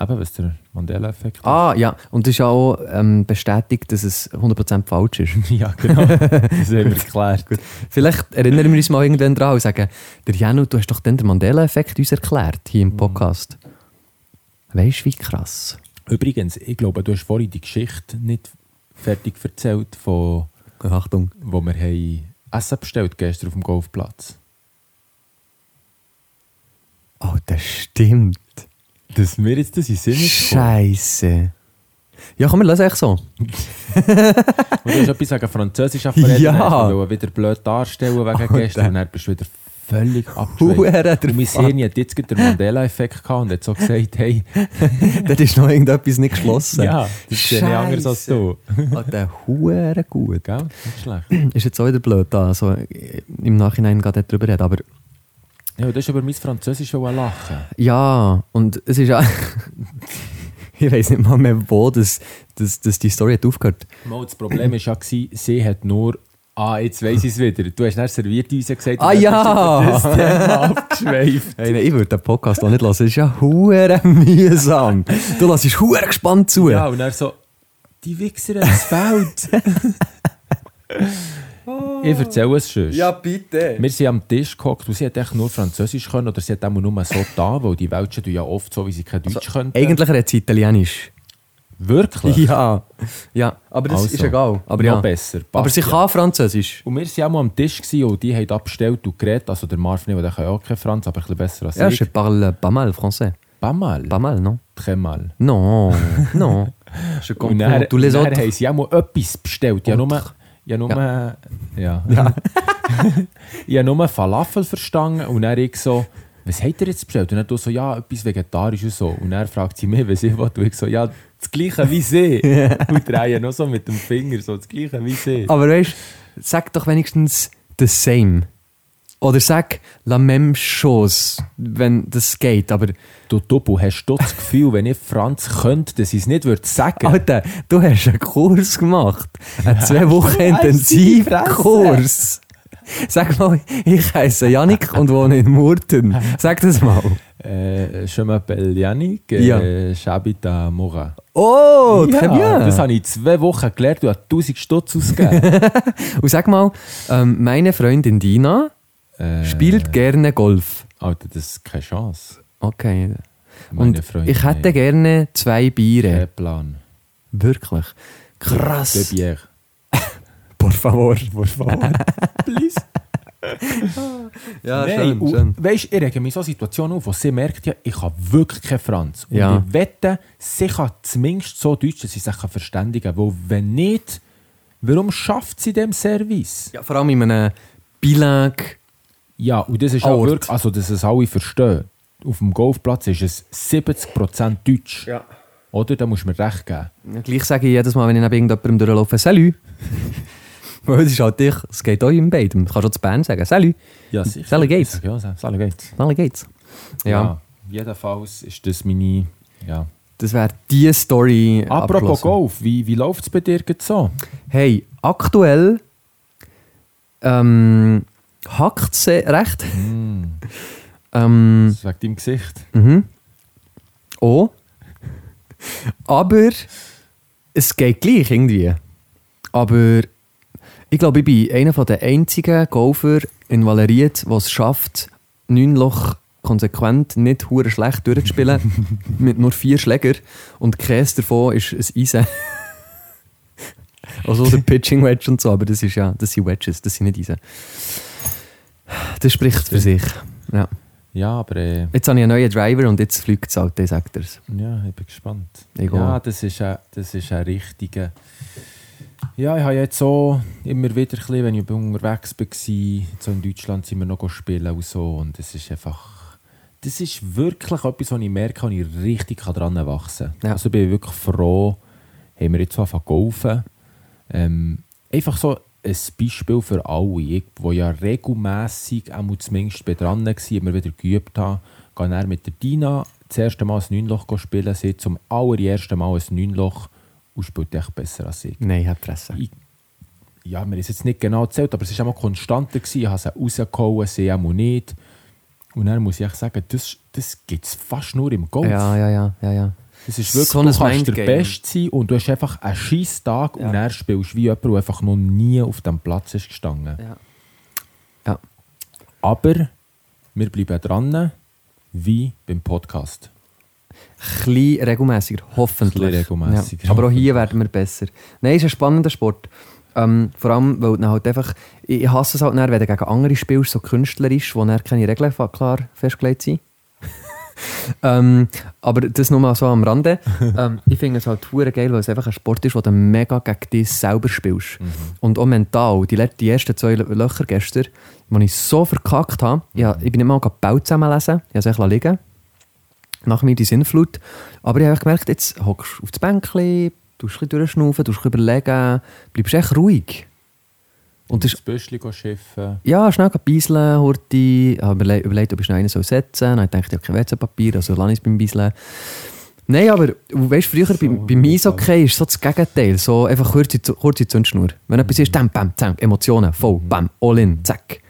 [SPEAKER 3] Eben, was der Mandela-Effekt ist.
[SPEAKER 2] Ah, ja. Und es ist auch ähm, bestätigt, dass es 100% falsch ist.
[SPEAKER 3] Ja, genau. das haben wir geklärt.
[SPEAKER 2] Vielleicht erinnern wir uns mal irgendwann dran und sagen, der Janu, du hast doch den Mandela-Effekt uns erklärt, hier im Podcast. Weißt du, wie krass?
[SPEAKER 3] Übrigens, ich glaube, du hast vorhin die Geschichte nicht fertig erzählt, von,
[SPEAKER 2] Achtung.
[SPEAKER 3] wo wir haben Essen bestellt gestern auf dem Golfplatz.
[SPEAKER 2] Oh, das stimmt.
[SPEAKER 3] Dass mir jetzt das in Sinn ist.
[SPEAKER 2] Scheiße. Ja, komm, wir lassen echt so.
[SPEAKER 3] Und du hast etwas wegen Französisch verreden.
[SPEAKER 2] Ja.
[SPEAKER 3] Du wieder blöd darstellen wegen
[SPEAKER 2] Alter.
[SPEAKER 3] gestern. Und dann bist du wieder völlig
[SPEAKER 2] der
[SPEAKER 3] Und mein. Hirn hat jetzt den Mandela-Effekt gehabt und hat so gesagt, hey,
[SPEAKER 2] Dort ist noch irgendetwas nicht geschlossen.
[SPEAKER 3] ja, das ist ja nicht anders als du.
[SPEAKER 2] Oh, der Hure gut.
[SPEAKER 3] Gell? Nicht schlecht.
[SPEAKER 2] Ist jetzt auch wieder blöd, da also im Nachhinein gerade darüber reden, aber
[SPEAKER 3] Ja, du hast über mein Französisch lachen.
[SPEAKER 2] Ja, und es ist auch. ich weiß nicht mal mehr, wo das, das, das die Story hat aufgehört.
[SPEAKER 3] Mal, das Problem war ja, sie hat nur Ah, jetzt weiss ich es wieder. Du hast dann serviert uns gesagt,
[SPEAKER 2] Ah, ja.
[SPEAKER 3] das Thema abgeschweift.
[SPEAKER 2] Hey, nein, ich würde den Podcast auch nicht hören. Es ist ja hure mühsam. Du lässt hure gespannt zu.
[SPEAKER 3] Ja, und dann so, die Wichser haben das Feld. ich erzähle es schon.
[SPEAKER 2] bitte.
[SPEAKER 3] Wir sind am Tisch gehockt und sie hat echt nur Französisch können oder sie hat auch nur so da, weil die Welschen tun ja oft so, wie sie kein Deutsch können.
[SPEAKER 2] Eigentlich redet sie Italienisch.
[SPEAKER 3] Wirklich?
[SPEAKER 2] Ja. Ja, aber das ist
[SPEAKER 3] Also,
[SPEAKER 2] egal. Aber
[SPEAKER 3] noch
[SPEAKER 2] ja.
[SPEAKER 3] besser.
[SPEAKER 2] Aber
[SPEAKER 3] Passt
[SPEAKER 2] sie
[SPEAKER 3] ja.
[SPEAKER 2] kann Französisch.
[SPEAKER 3] Und wir waren auch mal am Tisch gewesen und die haben abgestellt und geredet. Also der Marvin, der kann ja auch kein Franz, aber ein bisschen besser als
[SPEAKER 2] Ja,
[SPEAKER 3] ich.
[SPEAKER 2] je parle pas mal français.
[SPEAKER 3] Pas mal.
[SPEAKER 2] Pas mal, non?
[SPEAKER 3] Très mal.
[SPEAKER 2] Non, non. Je
[SPEAKER 3] Und
[SPEAKER 2] comprends
[SPEAKER 3] dann,
[SPEAKER 2] tous les
[SPEAKER 3] und dann
[SPEAKER 2] autres.
[SPEAKER 3] haben sie auch mal etwas bestellt. Ja, nur... Ja, nur... Ja. ja. ich habe nur Falafel verstanden und dann ich so... Was habt ihr jetzt bestellt? Und du so, ja, etwas vegetarisch und so. Und dann fragt sie mich, was ich will. Und ich so, ja, das gleiche wie sie. und drehe noch so mit dem Finger, so das gleiche wie sie.
[SPEAKER 2] Aber weißt du, sag doch wenigstens the same. Oder sag la même chose, wenn das geht. Aber,
[SPEAKER 3] Du Doppel, hast du das Gefühl, wenn ich Franz könnte, dass ich es nicht würde sagen?
[SPEAKER 2] Alter, du hast einen Kurs gemacht. Einen zwei Wochen
[SPEAKER 3] die
[SPEAKER 2] Intensivkurs. Sag mal, ich heiße Janik und wohne in Murten. Sag das mal.
[SPEAKER 3] Äh, je m'appelle Yannick, äh,
[SPEAKER 2] Ja.
[SPEAKER 3] j'habite à Morin.
[SPEAKER 2] Oh, très bien.
[SPEAKER 3] das habe ich zwei Wochen gelernt, du hast 1000 Stutz ausgegeben.
[SPEAKER 2] Und sag mal, ähm, meine Freundin Dina
[SPEAKER 3] äh,
[SPEAKER 2] spielt gerne Golf.
[SPEAKER 3] Alter, das ist keine Chance.
[SPEAKER 2] Okay.
[SPEAKER 3] Meine
[SPEAKER 2] Und
[SPEAKER 3] Freundin,
[SPEAKER 2] ich hätte gerne zwei Biere.
[SPEAKER 3] Kein Plan.
[SPEAKER 2] Wirklich. Krass.
[SPEAKER 3] De Bière.
[SPEAKER 2] Por favor.
[SPEAKER 3] Por favor. Please.
[SPEAKER 2] Ja,
[SPEAKER 3] Nein, und Weisst, ich rege mich so Situationen auf, wo sie merkt, ja, ich habe wirklich keinen Franz. Und
[SPEAKER 2] Ja.
[SPEAKER 3] ich wette, sie kann zumindest so Deutsch, dass sie sich verständigen kann. Weil wenn nicht, warum schafft sie dem Service?
[SPEAKER 2] Ja, vor allem in einem Bilingue.
[SPEAKER 3] Ja, und das ist auch
[SPEAKER 2] Ort.
[SPEAKER 3] wirklich, also dass es alle verstehen. Auf dem Golfplatz ist es 70% Deutsch.
[SPEAKER 2] Ja.
[SPEAKER 3] Oder? Da musst du mir recht geben.
[SPEAKER 2] Ja, gleich sage ich jedes Mal, wenn ich neben irgendjemandem durchlaufe, Salut. Weil es ist halt dich, es geht euch in beidem. Du kannst auch zu Bern sagen, Salut.
[SPEAKER 3] Ja, sicher.
[SPEAKER 2] Sally Gates.
[SPEAKER 3] Ja, Sally Gates.
[SPEAKER 2] Alle geht's. Ja,
[SPEAKER 3] jedenfalls ist das meine... Ja.
[SPEAKER 2] das wäre die Story.
[SPEAKER 3] Apropos. Golf, wie, wie läuft es bei dir gerade so?
[SPEAKER 2] Hey, aktuell ähm, hackt es recht.
[SPEAKER 3] Mm,
[SPEAKER 2] Ähm,
[SPEAKER 3] das ist wegen deinem Gesicht.
[SPEAKER 2] mhm. Oh. Aber es geht gleich irgendwie. Aber ich glaube, ich bin einer der einzigen Golfer in Valeriet, der es schafft, neun Loch konsequent nicht hure schlecht durchzuspielen. mit nur vier Schläger. Und keines davon ist ein Eisen. also der Pitching Wedge und so, aber das, ist ja, das sind Wedges, das sind nicht Eisen. Das spricht für sich. Ja.
[SPEAKER 3] Ja, aber äh,
[SPEAKER 2] Jetzt habe ich einen neuen Driver und jetzt fliegt es halt, sagt er's.
[SPEAKER 3] ja, ich bin gespannt.
[SPEAKER 2] Ich
[SPEAKER 3] ja,
[SPEAKER 2] auch.
[SPEAKER 3] das ist ein, das ist ein richtiger... Ja, ich habe jetzt so immer wieder, ein bisschen, wenn ich unterwegs war, so in Deutschland sind wir noch spielen und so und das ist einfach... Das ist wirklich etwas, wo ich merke, wo ich richtig daran wachsen kann.
[SPEAKER 2] Ja.
[SPEAKER 3] Also bin ich wirklich froh, haben wir jetzt so angefangen zu golfen. Ähm, einfach so ein Beispiel für alle, ich, die ja regelmässig, auch zumindest bei dran war, immer wieder geübt haben, gehe dann mit der Dina das erste Mal ein Neunloch spielen, sie zum allerersten Mal ein Neunloch und spielt echt besser als ich.
[SPEAKER 2] Nein, ich habe Fresse.
[SPEAKER 3] Ich- Ja, mir ist jetzt nicht genau erzählt, aber es war immer konstanter. Gewesen. Ich habe sie rausgehauen, sie auch nicht. Und dann muss ich echt sagen, das, das gibt es fast nur im Golf.
[SPEAKER 2] Ja, ja, ja, ja, ja.
[SPEAKER 3] Es ist wirklich,
[SPEAKER 2] So ein
[SPEAKER 3] du kannst der. Beste sein und du hast einfach einen scheiß Tag
[SPEAKER 2] Ja.
[SPEAKER 3] und dann spielst wie jemand, der einfach noch nie auf dem Platz ist gestanden.
[SPEAKER 2] Ja. Ja.
[SPEAKER 3] Aber wir bleiben dran, wie beim Podcast.
[SPEAKER 2] Klein regelmäßiger, hoffentlich.
[SPEAKER 3] Klein regelmässiger,
[SPEAKER 2] Ja. Aber auch hier werden wir besser. Nein, es ist ein spannender Sport. Ähm, vor allem, weil dann halt einfach, ich hasse es halt dann, wenn du gegen andere spielst, so künstlerisch, wo dann keine Regeln klar festgelegt sind. ähm, aber das nur mal so am Rande. ähm, ich finde es halt hure geil, weil es einfach ein Sport ist, wo du mega gegen dich selber spielst. Und auch mental. Die, die ersten zwei Lö- Löcher gestern, wo ich so verkackt habe, ja, ich bin nicht mal Bau zusammenlesen, ich habe es liegen nach mir die Sinnflut. Aber ich habe gemerkt, jetzt hockst du auf das Bänkchen, tust ein bisschen durchschnaufen, bisschen überlegen, bleibst echt ruhig. Und das
[SPEAKER 3] Büschli schiffen.
[SPEAKER 2] ja, schnell beiseln, Horti. Ich habe überle- überlegt, ob ich schnell einen setzen soll. Dann dachte ich, kein WC-Papier, also lasse ich es beim Beiseln. Nein, aber weißt, früher
[SPEAKER 3] So,
[SPEAKER 2] beim, beim Eishockey ist so das Gegenteil. So einfach kurze, kurze Zündschnur. Wenn etwas ist, dann bam, bam, Emotionen, voll, bam, all in, zack.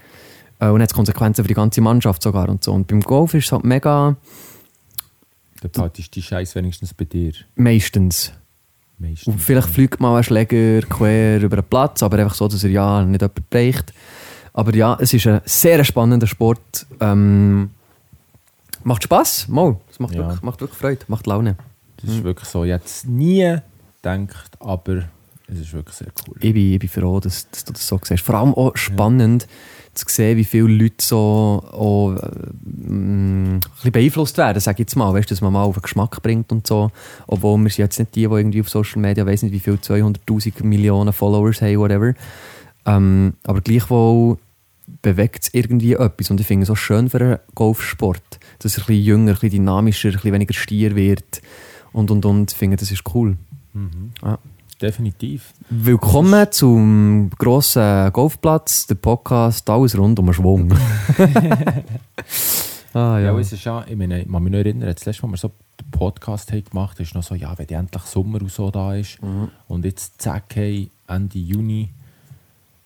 [SPEAKER 2] Äh, Und jetzt Konsequenzen für die ganze Mannschaft sogar und so. Und beim Golf ist es halt mega,
[SPEAKER 3] Dann behaltest du die Scheiß wenigstens bei dir.
[SPEAKER 2] meistens.
[SPEAKER 3] Meistens.
[SPEAKER 2] Und vielleicht fliegt mal ein Schläger quer über den Platz, aber einfach so, dass er ja nicht jemand bricht. Aber ja, es ist ein sehr spannender Sport. Ähm, macht Spass, mal. Es macht,
[SPEAKER 3] Ja.
[SPEAKER 2] wirklich, macht wirklich Freude, macht Laune.
[SPEAKER 3] Das ist wirklich so. Ich hätte es nie gedacht, aber es ist wirklich sehr cool.
[SPEAKER 2] Ich bin, ich bin froh, dass, dass du das so siehst. Vor allem auch spannend zu sehen, wie viele Leute so auch, äh, mm, bisschen beeinflusst werden, sage ich jetzt mal. Weißt, dass man mal auf den Geschmack bringt und so. Obwohl wir sind jetzt nicht die, die irgendwie auf Social Media, weiß nicht wie viele, 200'000 Millionen Followers haben, whatever. Ähm, aber gleichwohl bewegt es irgendwie etwas. Und ich finde es so schön für einen Golfsport, dass er ein bisschen jünger, ein bisschen dynamischer, ein bisschen weniger stier wird. Und, und, und. Ich finde, das ist cool.
[SPEAKER 3] Mhm.
[SPEAKER 2] Ja.
[SPEAKER 3] Definitiv.
[SPEAKER 2] Willkommen zum grossen Golfplatz, der Podcast, alles rund um den Schwung. ah,
[SPEAKER 3] Ja,
[SPEAKER 2] ja.
[SPEAKER 3] es ist ja, ich meine, ich kann mich noch erinnern, das letzte Mal, als wir so den Podcast haben gemacht haben, ist noch so, ja, wenn endlich Sommer und so da ist. Und jetzt zack, hey, Ende Juni,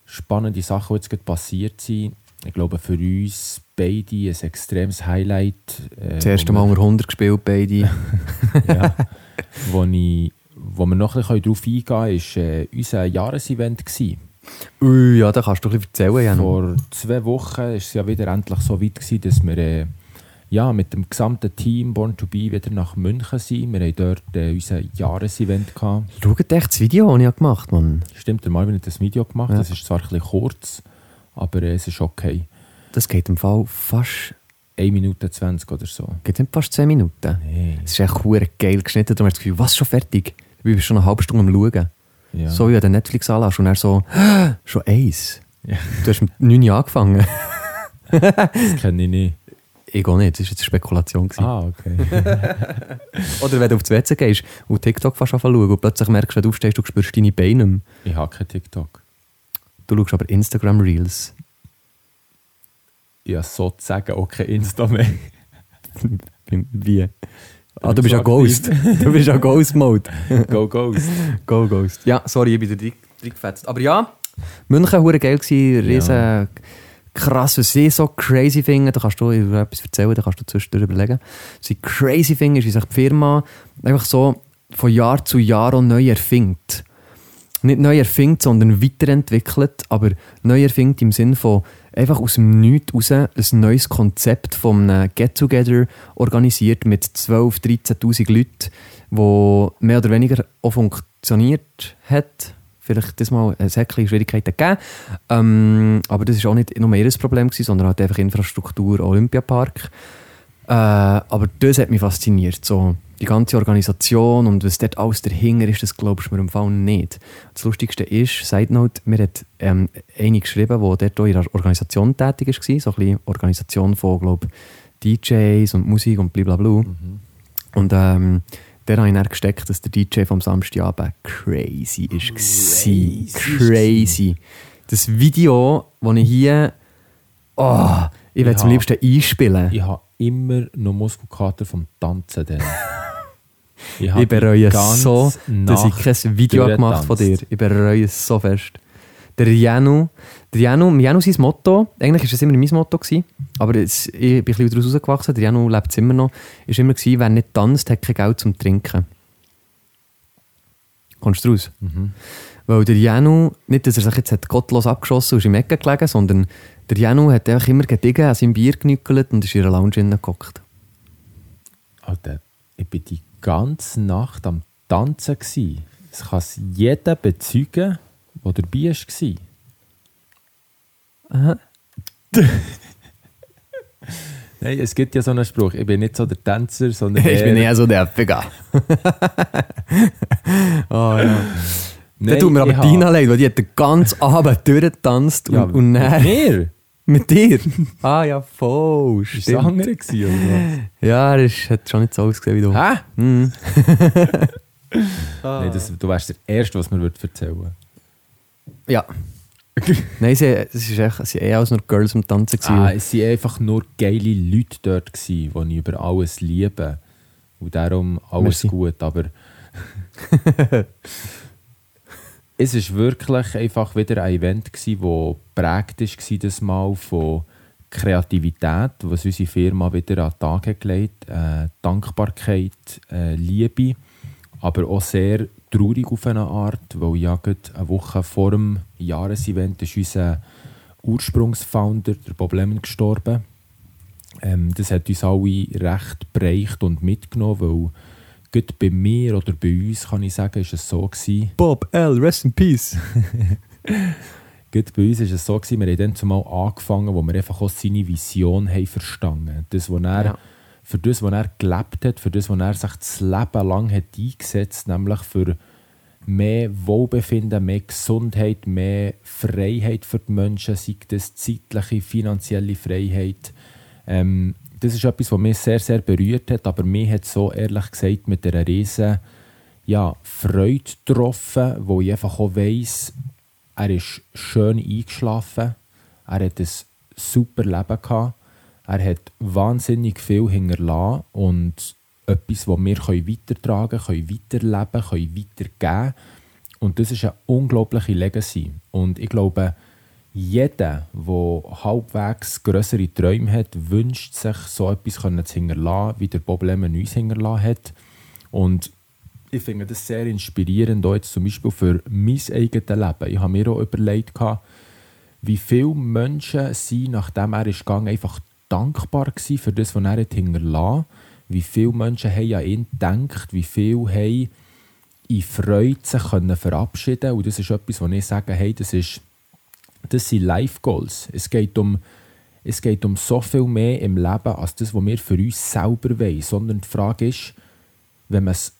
[SPEAKER 3] spannende Sachen, die jetzt gerade passiert sind. Ich glaube, für uns beide ein extremes Highlight. Äh,
[SPEAKER 2] Das erste Mal
[SPEAKER 3] wir-
[SPEAKER 2] unter 100 gespielt, beide.
[SPEAKER 3] ja, wo, ich, wo wir noch ein bisschen darauf eingehen können, war äh, unser Jahresevent. Gewesen.
[SPEAKER 2] Ui, ja, da kannst du ein bisschen erzählen, Jan.
[SPEAKER 3] Vor zwei Wochen war es ja wieder endlich so weit, gewesen, dass wir äh, ja, mit dem gesamten Team Born to Be wieder nach München sind. Wir haben dort äh, unser Jahresevent. Gehabt.
[SPEAKER 2] Schaut echt das Video, das ich gemacht habe.
[SPEAKER 3] Stimmt, der Marvin hat das Video gemacht.
[SPEAKER 2] Ja.
[SPEAKER 3] Das ist zwar ein bisschen kurz, aber äh, es ist okay.
[SPEAKER 2] Das geht im Fall fast,
[SPEAKER 3] 1 Minute 20 oder so.
[SPEAKER 2] geht nicht fast 10 Minuten.
[SPEAKER 3] Nee.
[SPEAKER 2] Es ist echt hure geil geschnitten. Du hast das Gefühl, was, schon fertig? Du bist schon eine halbe Stunde am Schauen.
[SPEAKER 3] Ja.
[SPEAKER 2] So wie wenn du Netflix anlässt und er so, schon eins.
[SPEAKER 3] Ja.
[SPEAKER 2] Du hast mit 9 Jahren angefangen.
[SPEAKER 3] Das kenne ich nicht.
[SPEAKER 2] Ich auch nicht, das war jetzt eine Spekulation. gewesen.
[SPEAKER 3] Ah, okay.
[SPEAKER 2] Oder wenn du aufs WC gehst und TikTok fast anfangen und plötzlich merkst, wenn du aufstehst, du spürst deine Beine nicht
[SPEAKER 3] ich habe kein TikTok.
[SPEAKER 2] Du schaust aber Instagram Reels.
[SPEAKER 3] Habe sozusagen auch kein Insta mehr.
[SPEAKER 2] Wie? Ah, du bist ja Ghost. du bist ja Ghost-Mode.
[SPEAKER 3] Go Ghost.
[SPEAKER 2] Go Ghost. Ja, sorry, ich bin da reingefetzt. Aber ja, München war geil, riesen
[SPEAKER 3] Ja.
[SPEAKER 2] krass, was sie so crazy finden. Da kannst du über etwas erzählen, da kannst du zwischendurch überlegen. Was sie crazy finden, ist, wie sich die Firma einfach so von Jahr zu Jahr auch neu erfindet. Nicht neu erfindet, sondern weiterentwickelt, aber neu erfindet im Sinn von einfach aus dem Nichts raus ein neues Konzept von einem Get-Together organisiert mit 12.000, 13'000 Leuten, wo mehr oder weniger auch funktioniert hat. Vielleicht das mal es hat ein Schwierigkeiten gegeben. Ähm, aber das war auch nicht nur ihr Problem, gewesen, sondern halt einfach Infrastruktur, Olympiapark. Äh, aber das hat mich fasziniert. So, die ganze Organisation und was dort alles dahinter ist, das glaubst du mir im Fall nicht. Das Lustigste ist, Side Note, mir hat ähm, eine geschrieben, die dort in der Organisation tätig war, so ein bisschen Organisation von, glaube DJs und Musik und blablabla. Und ähm, der habe ich dann gesteckt, dass der DJ vom Samstagabend crazy ist. Crazy. crazy. Das Video, das ich hier. Oh, ich will es am liebsten einspielen.
[SPEAKER 3] Ich habe immer noch Muskelkater vom Tanzen. Ich,
[SPEAKER 2] Ich bereue es so, dass ich kein Video gemacht von dir. Ich bereue es so fest. Der Janu, der Janu, Janu sein Motto, eigentlich war es immer mein Motto, gewesen, aber es, ich bin ein bisschen daraus rausgewachsen, der Janu lebt es immer noch, ist immer gewesen, wer nicht tanzt, hat kein Geld zum Trinken. Kommst du raus?
[SPEAKER 3] Mhm.
[SPEAKER 2] Weil der Janu, nicht, dass er sich jetzt hat gottlos abgeschossen und ist im Ecken gelegen, sondern der Janu hat einfach immer gediegen, an seinem Bier genückelt und ist in einer Lounge hineingehockt.
[SPEAKER 3] Alter, ich war die ganze Nacht am Tanzen. gsi. Das kann es jeder bezeugen, der dabei war.
[SPEAKER 2] Aha.
[SPEAKER 3] Nein, es gibt ja so einen Spruch, ich bin nicht so der Tänzer, sondern
[SPEAKER 2] Ich bin eher so der Vega. oh, ja. Dann
[SPEAKER 3] Nein,
[SPEAKER 2] tut mir aber Dina leid, weil die hat den ganzen Abend durchgetanzt
[SPEAKER 3] Ja,
[SPEAKER 2] und, und dann
[SPEAKER 3] Mir?
[SPEAKER 2] Mit dir. Ah ja, voll,
[SPEAKER 3] Ist das
[SPEAKER 2] stimmt.
[SPEAKER 3] andere gewesen, oder
[SPEAKER 2] Ja, er ist, hat schon nicht so ausgesehen wie du.
[SPEAKER 3] was? Hä?
[SPEAKER 2] Mhm.
[SPEAKER 3] Nein, das, du wärst der Erste, was mir würd erzählen würde.
[SPEAKER 2] Ja. Nein, es sie waren eh alles nur Girls am Tanzen. gewesen.
[SPEAKER 3] Ah, es waren einfach nur geile Leute dort, gewesen, die ich über alles liebe. Und darum alles
[SPEAKER 2] Merci.
[SPEAKER 3] gut. Aber es war wirklich einfach wieder ein Event, das prägt war, das Mal von Kreativität, was unsere Firma wieder an den Tag gelegt äh, Dankbarkeit, äh, Liebe, aber auch sehr traurig auf eine Art, weil ja eine Woche vor dem Jahresevent ist unser Ursprungsfounder, der Bob gestorben. Ähm, das hat uns alle recht bereicht und mitgenommen, weil gerade bei mir oder bei uns, kann ich sagen, ist es so gewesen,
[SPEAKER 2] Bob L, rest in peace.
[SPEAKER 3] Gerade bei uns war es so, gewesen, wir haben dann zumal angefangen, wo wir einfach auch seine Vision haben verstanden das, was er,
[SPEAKER 2] Ja.
[SPEAKER 3] Für das, was er gelebt hat, für das, was er sich das Leben lang hat eingesetzt nämlich für mehr Wohlbefinden, mehr Gesundheit, mehr Freiheit für die Menschen, sei das zeitliche, finanzielle Freiheit. Ähm, das ist etwas, was mich sehr, sehr berührt hat, aber mir hat so ehrlich gesagt mit einer riesen ja, Freude getroffen, wo ich einfach auch weiss, er ist schön eingeschlafen, er hat ein super Leben gehabt, er hat wahnsinnig viel hinterlassen und etwas, das wir weitertragen können, weiterleben können, weitergeben Und das ist eine unglaubliche Legacy. Und ich glaube, jeder, der halbwegs größere Träume hat, wünscht sich, so etwas zu hinterlassen, wie der Bob Lemon uns hinterlassen hat. Und ich finde das sehr inspirierend, auch jetzt zum Beispiel für mein eigenes Leben. Ich habe mir auch überlegt, wie viele Menschen sind, nachdem er ist gegangen, einfach dankbar waren für das, was er hat hinterlassen hat. Wie viele Menschen haben an ihn gedacht, wie viele haben in Freude sich können verabschieden Und das ist etwas, wo ich sage, hey, das, ist, das sind Life Goals. Es geht um es geht um so viel mehr im Leben als das, was wir für uns selber wollen. Sondern die Frage ist, wenn man es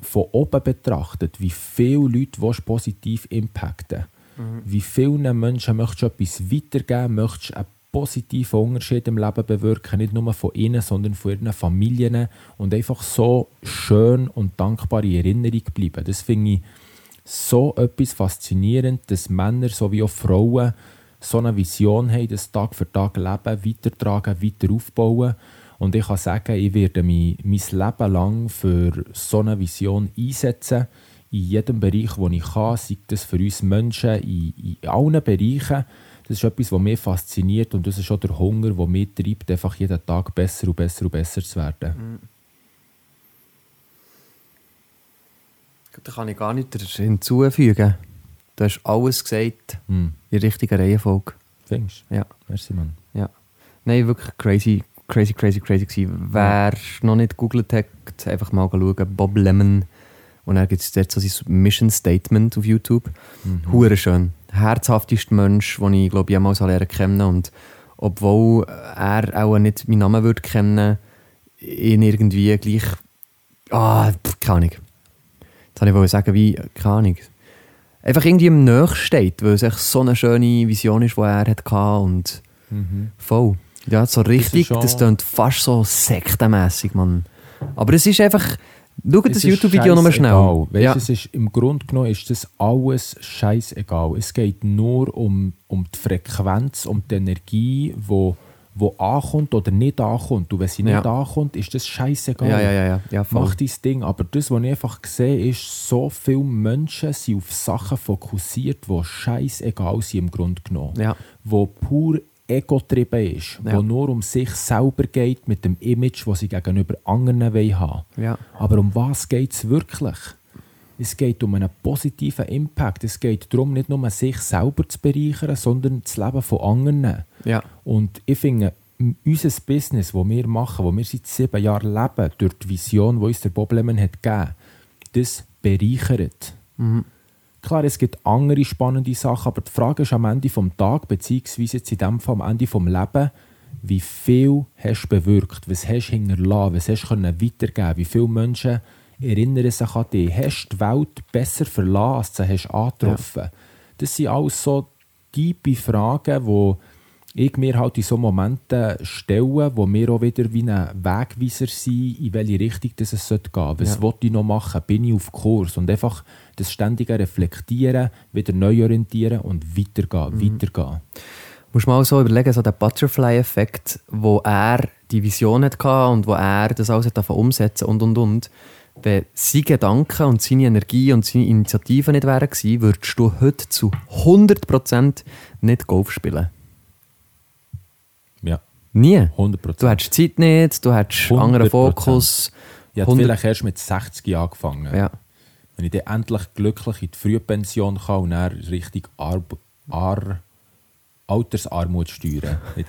[SPEAKER 3] von oben betrachtet, wie viele Leute willst positiv impacten mhm. Wie vielen Menschen möchtest du etwas weitergeben, möchtest du einen positiven Unterschied im Leben bewirken, nicht nur von ihnen, sondern von ihren Familien und einfach so schön und dankbar in Erinnerung bleiben. Das finde ich so etwas faszinierend, dass Männer sowie auch Frauen so eine Vision haben, das Tag für Tag leben, weitertragen, weiter aufbauen und ich kann sagen, ich werde mich mein Leben lang für so eine Vision einsetzen. In jedem Bereich, wo ich kann, sei das für uns Menschen, in, in allen Bereichen. Das ist etwas, was mich fasziniert und das ist auch der Hunger, der mich treibt, einfach jeden Tag besser und besser und besser zu werden. Mhm.
[SPEAKER 2] Da kann ich gar nichts hinzufügen. Du hast alles gesagt mhm. in richtiger Reihenfolge.
[SPEAKER 3] Findest
[SPEAKER 2] du? Ja.
[SPEAKER 3] Merci, Mann.
[SPEAKER 2] Ja. Nein, wirklich crazy, crazy, crazy, crazy gewesen. Wer noch nicht gegoogelt hat, einfach mal schauen. Bob Lemon. Und dann gibt es dort so sein Mission Statement auf YouTube. Mhm. Hure schön. Herzhaftester Mensch, den ich, glaube ich, jemals lernen kennen Und obwohl er auch nicht meinen Namen würde kennen, ihn irgendwie gleich. Ah, pff, keine Ahnung. Jetzt wollte ich sagen, wie, keine Ahnung. Einfach irgendwie im Nächsten steht, weil es echt so eine schöne Vision ist, die er hatte. Und mhm. voll. Ja, so richtig, das klingt fast so sektenmässig, man. Aber es ist einfach. Schau das YouTube-Video nochmal schnell.
[SPEAKER 3] Weißt, ja. es ist, Im Grunde genommen ist das alles scheißegal. Es geht nur um, um die Frequenz, um die Energie, die wo ankommt oder nicht ankommt. Und wenn sie nicht ja. ankommt, ist das scheißegal.
[SPEAKER 2] Ja, ja, ja, ja.
[SPEAKER 3] Mach dein Ding. Aber das, was ich einfach sehe, ist, so viele Menschen sind auf Sachen fokussiert, die scheißegal sind im Grunde genommen.
[SPEAKER 2] Ja.
[SPEAKER 3] Wo pur ego-getrieben ist, ja. wo nur um sich selber geht mit dem Image, das sie gegenüber anderen haben wollen.
[SPEAKER 2] Ja.
[SPEAKER 3] Aber um was geht es wirklich? Es geht um einen positiven Impact. Es geht darum, nicht nur sich selber zu bereichern, sondern das Leben von anderen.
[SPEAKER 2] Ja.
[SPEAKER 3] Und ich finde, unser Business, das wir machen, das wir seit sieben Jahren leben, durch die Vision, die uns der Bob Lemon hat gegeben, das bereichert. Mhm. Klar, es gibt andere spannende Sachen, aber die Frage ist am Ende des Tages, beziehungsweise jetzt in dem Fall am Ende des Lebens, wie viel hast du bewirkt, was hast du hinterlassen, was hast du weitergeben wie viele Menschen erinnern sich an dich, hast du die Welt besser verlassen, als du angetroffen. Ja. Das sind alles so tiefe Fragen, die ich mir halt in so Momenten stelle, wo mir auch wieder wie ein Wegweiser sind, in welche Richtung das es gehen sollte. Was ja. will ich noch machen? Bin ich auf Kurs? Und einfach das ständige Reflektieren, wieder neu orientieren und weitergehen, mhm. weitergehen.
[SPEAKER 2] Musst mal so überlegen, so der Butterfly-Effekt, wo er die Vision hatte und wo er das alles davon umsetzen und und und. Wenn seine Gedanken und seine Energie und seine Initiativen nicht wären gewesen, würdest du heute zu 100% nicht Golf spielen.
[SPEAKER 3] Ja.
[SPEAKER 2] Nie.
[SPEAKER 3] 100%.
[SPEAKER 2] Du hättest Zeit nicht, du hättest einen anderen Fokus.
[SPEAKER 3] Ich habe vielleicht erst mit 60 Jahren angefangen.
[SPEAKER 2] Ja.
[SPEAKER 3] Wenn ich dann endlich glücklich in die Frühpension kann und dann richtig Ar Ar Altersarmut steuern. in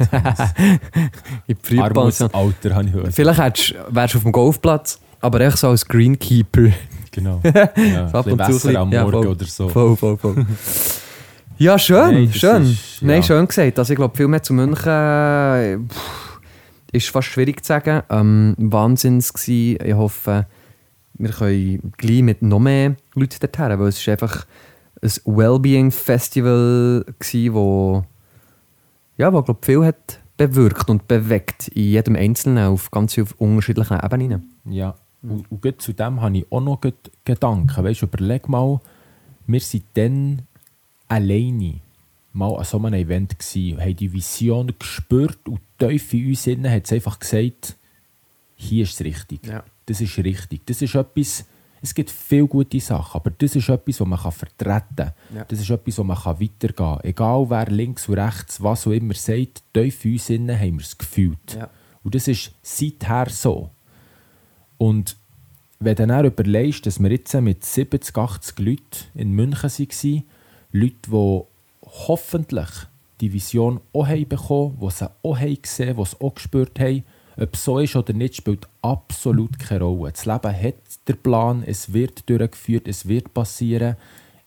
[SPEAKER 2] die Frühpension.
[SPEAKER 3] Armutsalter habe ich
[SPEAKER 2] gehört. Vielleicht wärst du auf dem Golfplatz, aber echt so als Greenkeeper.
[SPEAKER 3] Genau. Ja, ein Wasser am Morgen ja, oder so.
[SPEAKER 2] Voll, voll, voll. Ja, schön, Nein, schön. Ist, ja. Nein, schön gesagt. Also ich glaube, viel mehr zu München pff, ist fast schwierig zu sagen. Ähm, Wahnsinns gewesen. Ich hoffe, wir können gleich mit noch mehr Leuten dorthin, weil es ist einfach ein Wellbeing-Festival war, wo, ja, wo glaub, viel hat bewirkt und bewegt in jedem Einzelnen auf ganz unterschiedlichen Ebenen.
[SPEAKER 3] Ja, Und, und zu dem habe ich auch noch Gedanken. Weißt, du, überleg mal, wir waren dann alleine mal an so einem Event gewesen, haben die Vision gespürt und tief in uns innen hat es einfach gesagt, hier ist es richtig.
[SPEAKER 2] Ja.
[SPEAKER 3] Das ist richtig. Das ist etwas, es gibt viele gute Sachen, aber das ist etwas, was man kann vertreten kann.
[SPEAKER 2] Ja.
[SPEAKER 3] Das ist etwas, wo man kann weitergehen kann. Egal wer links und rechts, was auch immer sagt, tief in uns innen haben wir es gefühlt.
[SPEAKER 2] Ja.
[SPEAKER 3] Und das ist seither so. Und wenn du dann überlegst, dass wir jetzt mit 70, 80 Leuten in München waren, Leute, die hoffentlich die Vision auch haben bekommen, die sie auch haben gesehen, die sie auch gespürt haben, ob es so ist oder nicht, spielt absolut keine Rolle. Das Leben hat den Plan, es wird durchgeführt, es wird passieren,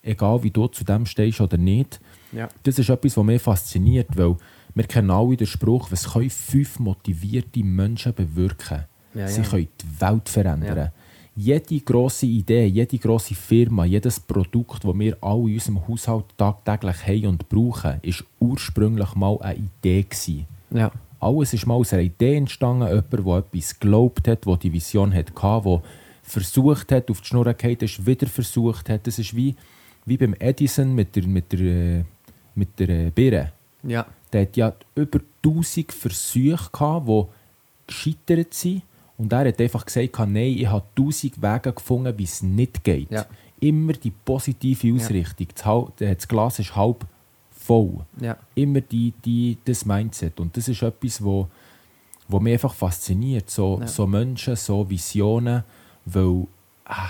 [SPEAKER 3] egal wie du zu dem stehst oder nicht.
[SPEAKER 2] Ja.
[SPEAKER 3] Das ist etwas, was mich fasziniert, weil wir kennen alle den Spruch, was können fünf motivierte Menschen bewirken?
[SPEAKER 2] Ja,
[SPEAKER 3] Sie können die Welt verändern. Jede grosse Idee, jede grosse Firma, jedes Produkt, das wir alle in unserem Haushalt tagtäglich haben und brauchen, ist ursprünglich mal eine Idee. Gewesen.
[SPEAKER 2] Ja.
[SPEAKER 3] Alles ist mal aus einer Idee entstanden, jemand, der etwas geglaubt hat, der die Vision hatte, der versucht hat, auf die Schnur zu fallen, ist, wieder versucht hat. Das ist wie, wie beim Edison mit der, mit der, mit der äh, Birne.
[SPEAKER 2] Ja.
[SPEAKER 3] Der hat ja über 1000 Versuche gehabt, die gescheitert sind. Und er hat einfach gesagt, nein, ich habe 1000 Wege gefunden, wie es nicht geht.
[SPEAKER 2] Ja.
[SPEAKER 3] Immer die positive Ausrichtung. Das, Hal- das Glas ist halb voll.
[SPEAKER 2] Ja.
[SPEAKER 3] Immer die, die, das Mindset. Und das ist etwas, wo, wo mich einfach fasziniert. So,
[SPEAKER 2] Ja.
[SPEAKER 3] so Menschen, so Visionen. Weil, ah,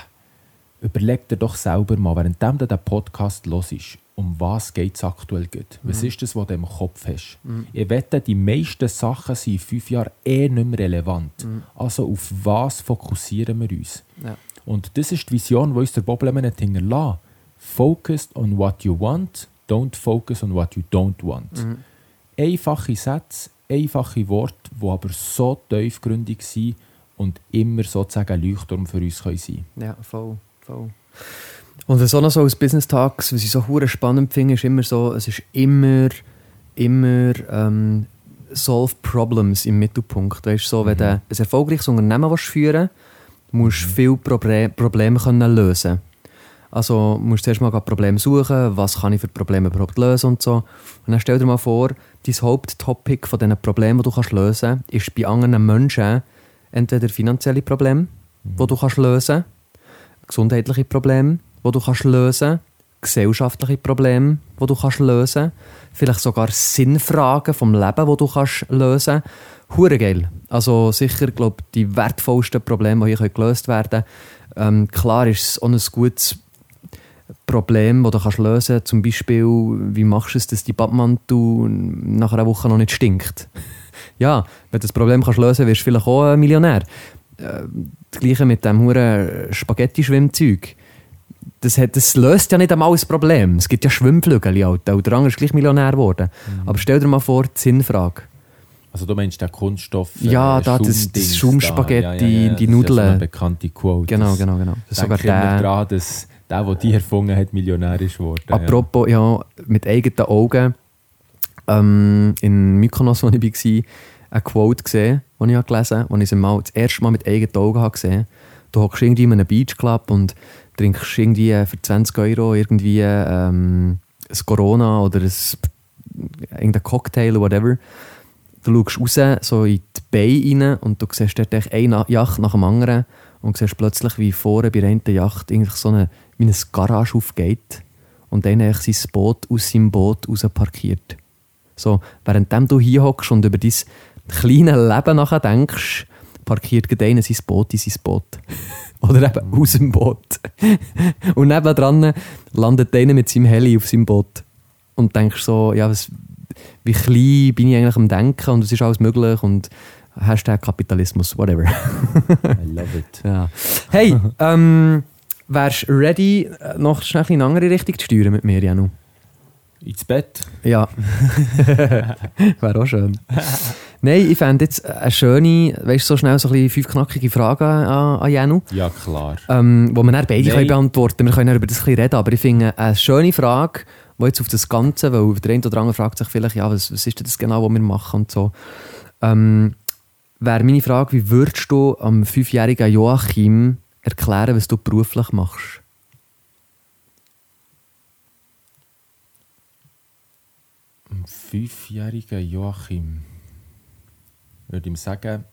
[SPEAKER 3] überleg dir doch selber mal, während du den Podcast hörst, um was geht es aktuell geht. Was ist das, was du im Kopf hast? Ich wette, die meisten Sachen sind in fünf Jahren eh nicht mehr relevant. Also auf was fokussieren wir uns?
[SPEAKER 2] Ja.
[SPEAKER 3] Und das ist die Vision, die uns der Bob Lemon hat. Focus on what you want, don't focus on what you don't want. Einfache Sätze, einfache Worte, die aber so tiefgründig sind und immer sozusagen ein Leuchtturm für uns können sein
[SPEAKER 2] Ja, voll, voll. Und was auch noch so aus Business Talks, was ich so hure spannend finde, ist immer so, es ist immer, immer ähm, solve problems im Mittelpunkt. Weißt, du, so, wenn du ein erfolgreiches Unternehmen willst führen musst du viele Proble Probleme können lösen Also musst du zuerst mal Probleme suchen, was kann ich für Probleme überhaupt lösen und so. Und dann stell dir mal vor, dein Haupttopic von diesen Problemen, die du kannst lösen kannst, ist bei anderen Menschen entweder finanzielle Probleme, die du kannst lösen gesundheitliche Probleme, die du kannst lösen gesellschaftliche Probleme, die du kannst lösen vielleicht sogar Sinnfragen vom Leben, die du kannst lösen Hure geil. Also sicher, glaube die wertvollsten Probleme, die hier gelöst werden können. Ähm, klar ist es auch ein gutes Problem, das du kannst lösen kannst. Zum Beispiel, wie machst du es, dass die Badmantel nach einer Woche noch nicht stinkt? ja, wenn du das Problem kannst lösen wirst du vielleicht auch ein Millionär. Äh, das Gleiche mit dem huren Spaghetti-Schwimmzeug. Das, hat, das löst ja nicht einmal das Problem. Es gibt ja Schwimmflügel, Alter. Und der andere ist gleich Millionär geworden. Aber stell dir mal vor, die Sinnfrage.
[SPEAKER 3] Also du meinst den Kunststoff äh,
[SPEAKER 2] Ja, da, das- das Schaumspaghetti, die
[SPEAKER 3] das ist Ja
[SPEAKER 2] Nudeln.
[SPEAKER 3] so eine bekannte Quote.
[SPEAKER 2] Genau,
[SPEAKER 3] Das-
[SPEAKER 2] genau, genau. Das sogar der.
[SPEAKER 3] daran, dass der, der die erfunden hat, Millionär ist geworden.
[SPEAKER 2] Apropos, ja, mit eigenen Augen ähm, in Mykonos, wo ich war, eine Quote gesehen, die ich gelesen habe, die ich mal, das erste Mal mit eigenen Augen habe gesehen Du hockst irgendwie in einem Beachclub und trinkst irgendwie für 20 Euro irgendwie ähm, ein Corona oder ein, irgendein Cocktail oder whatever. Du schaust raus, so in die Beine rein und du siehst dort eine Yacht nach dem anderen und siehst plötzlich, wie vorne bei der einen Yacht eigentlich so eine, wie eine Garage aufgeht und dann sein Boot aus seinem Boot raus parkiert. So, währenddem du hier hockst und über dein kleines Leben nachdenkst, parkiert gerade einer sein Boot in sein Boot. Oder eben aus dem Boot. und nebendran landet einer mit seinem Heli auf seinem Boot. Und denkst so, ja, was, wie klein bin ich eigentlich am Denken und es ist alles möglich und Hashtag Kapitalismus, whatever.
[SPEAKER 3] I love it.
[SPEAKER 2] ja. Hey, ähm, wärst du ready, noch schnell in eine andere Richtung zu steuern mit mir, Janu?
[SPEAKER 3] Ins Bett.
[SPEAKER 2] Ja. Wäre auch schön. Nein, ich fände jetzt eine schöne, weißt du, so schnell so ein fünf knackige Fragen an, an Janu,
[SPEAKER 3] Ja, klar.
[SPEAKER 2] ähm, die wir dann beide
[SPEAKER 3] Nein.
[SPEAKER 2] können beantworten können. Wir können über das ein bisschen reden, aber ich finde eine schöne Frage, die jetzt auf das Ganze, weil der eine oder andere fragt sich vielleicht, ja, was, was ist denn das genau, was wir machen und so. Ähm, wäre meine Frage, wie würdest du am fünfjährigen Joachim erklären, was du beruflich machst?
[SPEAKER 3] Ein fünfjähriger Joachim würde ihm sagen,